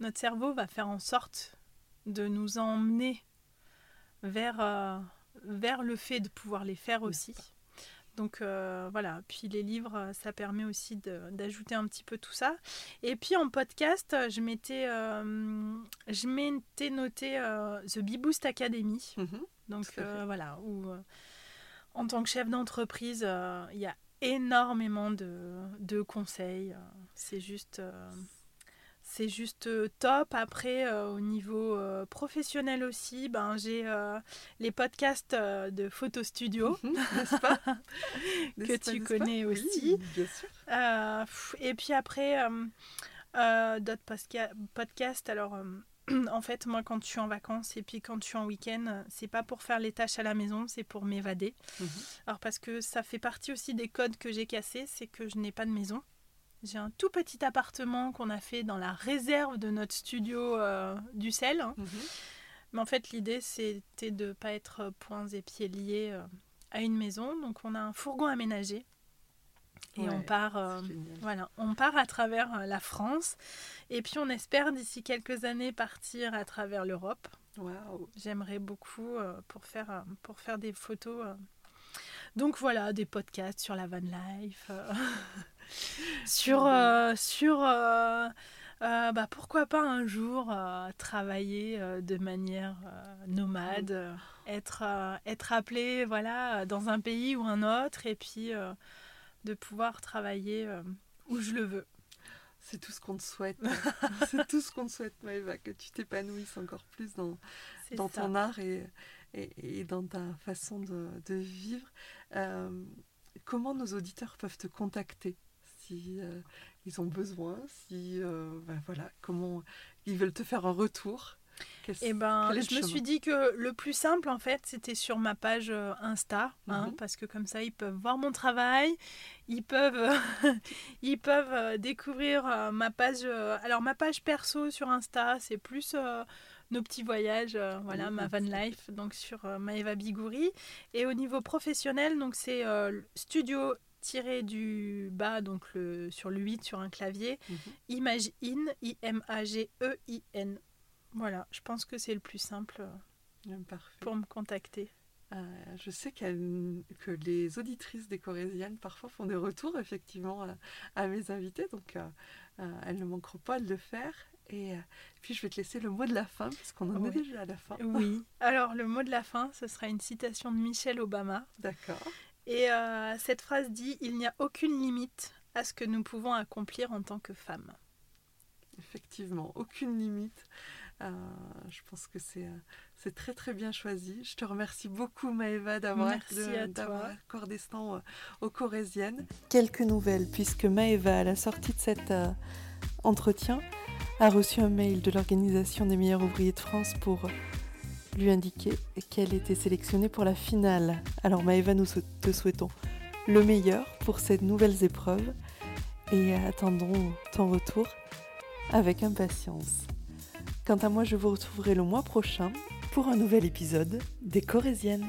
notre cerveau va faire en sorte de nous emmener vers, vers le fait de pouvoir les faire aussi. Donc euh, voilà, puis les livres, euh, ça permet aussi d'ajouter un petit peu tout ça. Et puis en podcast, je m'étais, euh, je m'étais noté The Bee Boost Academy. Mhm. Donc voilà, où en tant que chef d'entreprise, il y a énormément de, de conseils. C'est juste c'est juste euh, top. Après, euh, au niveau euh, professionnel aussi, ben, j'ai les podcasts de Photo Studio, mhm, n'est-ce pas? [laughs] Que tu connais aussi. bien sûr. et puis après, d'autres podcasts. Alors, [clears throat] en fait, moi, quand je suis en vacances et puis quand je suis en week-end, c'est pas pour faire les tâches à la maison, c'est pour m'évader. Mhm. Alors, parce que ça fait partie aussi des codes que j'ai cassés, c'est que je n'ai pas de maison. J'ai un tout petit appartement qu'on a fait dans la réserve de notre studio euh, du sel. Mhm. Mais en fait, l'idée, c'était de ne pas être poings et pieds liés euh, à une maison. Donc on a un fourgon aménagé et on part, euh, voilà, on part à travers euh, la France. Et puis on espère d'ici quelques années partir à travers l'Europe. J'aimerais beaucoup euh, pour, faire, pour faire des photos. Donc voilà, des podcasts sur la van life, [laughs] sur, sur bah, pourquoi pas un jour travailler de manière nomade, être, être appelé voilà, dans un pays ou un autre, et puis de pouvoir travailler euh, où je le veux. C'est tout ce qu'on te souhaite. [laughs] c'est tout ce qu'on te souhaite, Maëva, que tu t'épanouisses encore plus dans, dans ton art et, et, dans ta façon de, de vivre. Euh, comment nos auditeurs peuvent te contacter? Si euh, ils ont besoin, si ben voilà, comment ils veulent te faire un retour et eh ben, je me suis dit que le plus simple, en fait, c'était sur ma page euh, Insta, hein, mhm. parce que comme ça, ils peuvent voir mon travail, ils peuvent, [laughs] ils peuvent euh, découvrir euh, ma page. alors, ma page perso sur Insta, c'est plus nos petits voyages, voilà, ma van life, donc sur Maeva Bigouri. Et au niveau professionnel, donc c'est studio tiré du bas, donc le, sur le 8 sur un clavier, mhm. Image In, I-M-A-G-E-I-N. Voilà, je pense que c'est le plus simple euh, pour me contacter. Euh, je sais que les auditrices des Corésiennes parfois font des retours effectivement à, mes invités, donc euh, elles ne manqueront pas de le faire. Et puis je vais te laisser le mot de la fin, parce qu'on en est déjà à la fin. Oui. [laughs] Alors le mot de la fin, ce sera une citation de Michelle Obama. D'accord. Et cette phrase dit Il n'y a aucune limite à ce que nous pouvons accomplir en tant que femmes. Effectivement, aucune limite. Euh, je pense que c'est euh, c'est très très bien choisi. Je te remercie beaucoup Maëva d'avoir accordé ce temps euh, aux Corésiennes. Quelques nouvelles puisque Maëva à la sortie de cet entretien a reçu un mail de l'organisation des meilleurs ouvriers de France pour lui indiquer qu'elle était sélectionnée pour la finale. Alors Maëva, nous te souhaitons le meilleur pour ces nouvelles épreuves et attendons ton retour avec impatience. Quant à moi, je vous retrouverai le mois prochain pour un nouvel épisode des Corésiennes.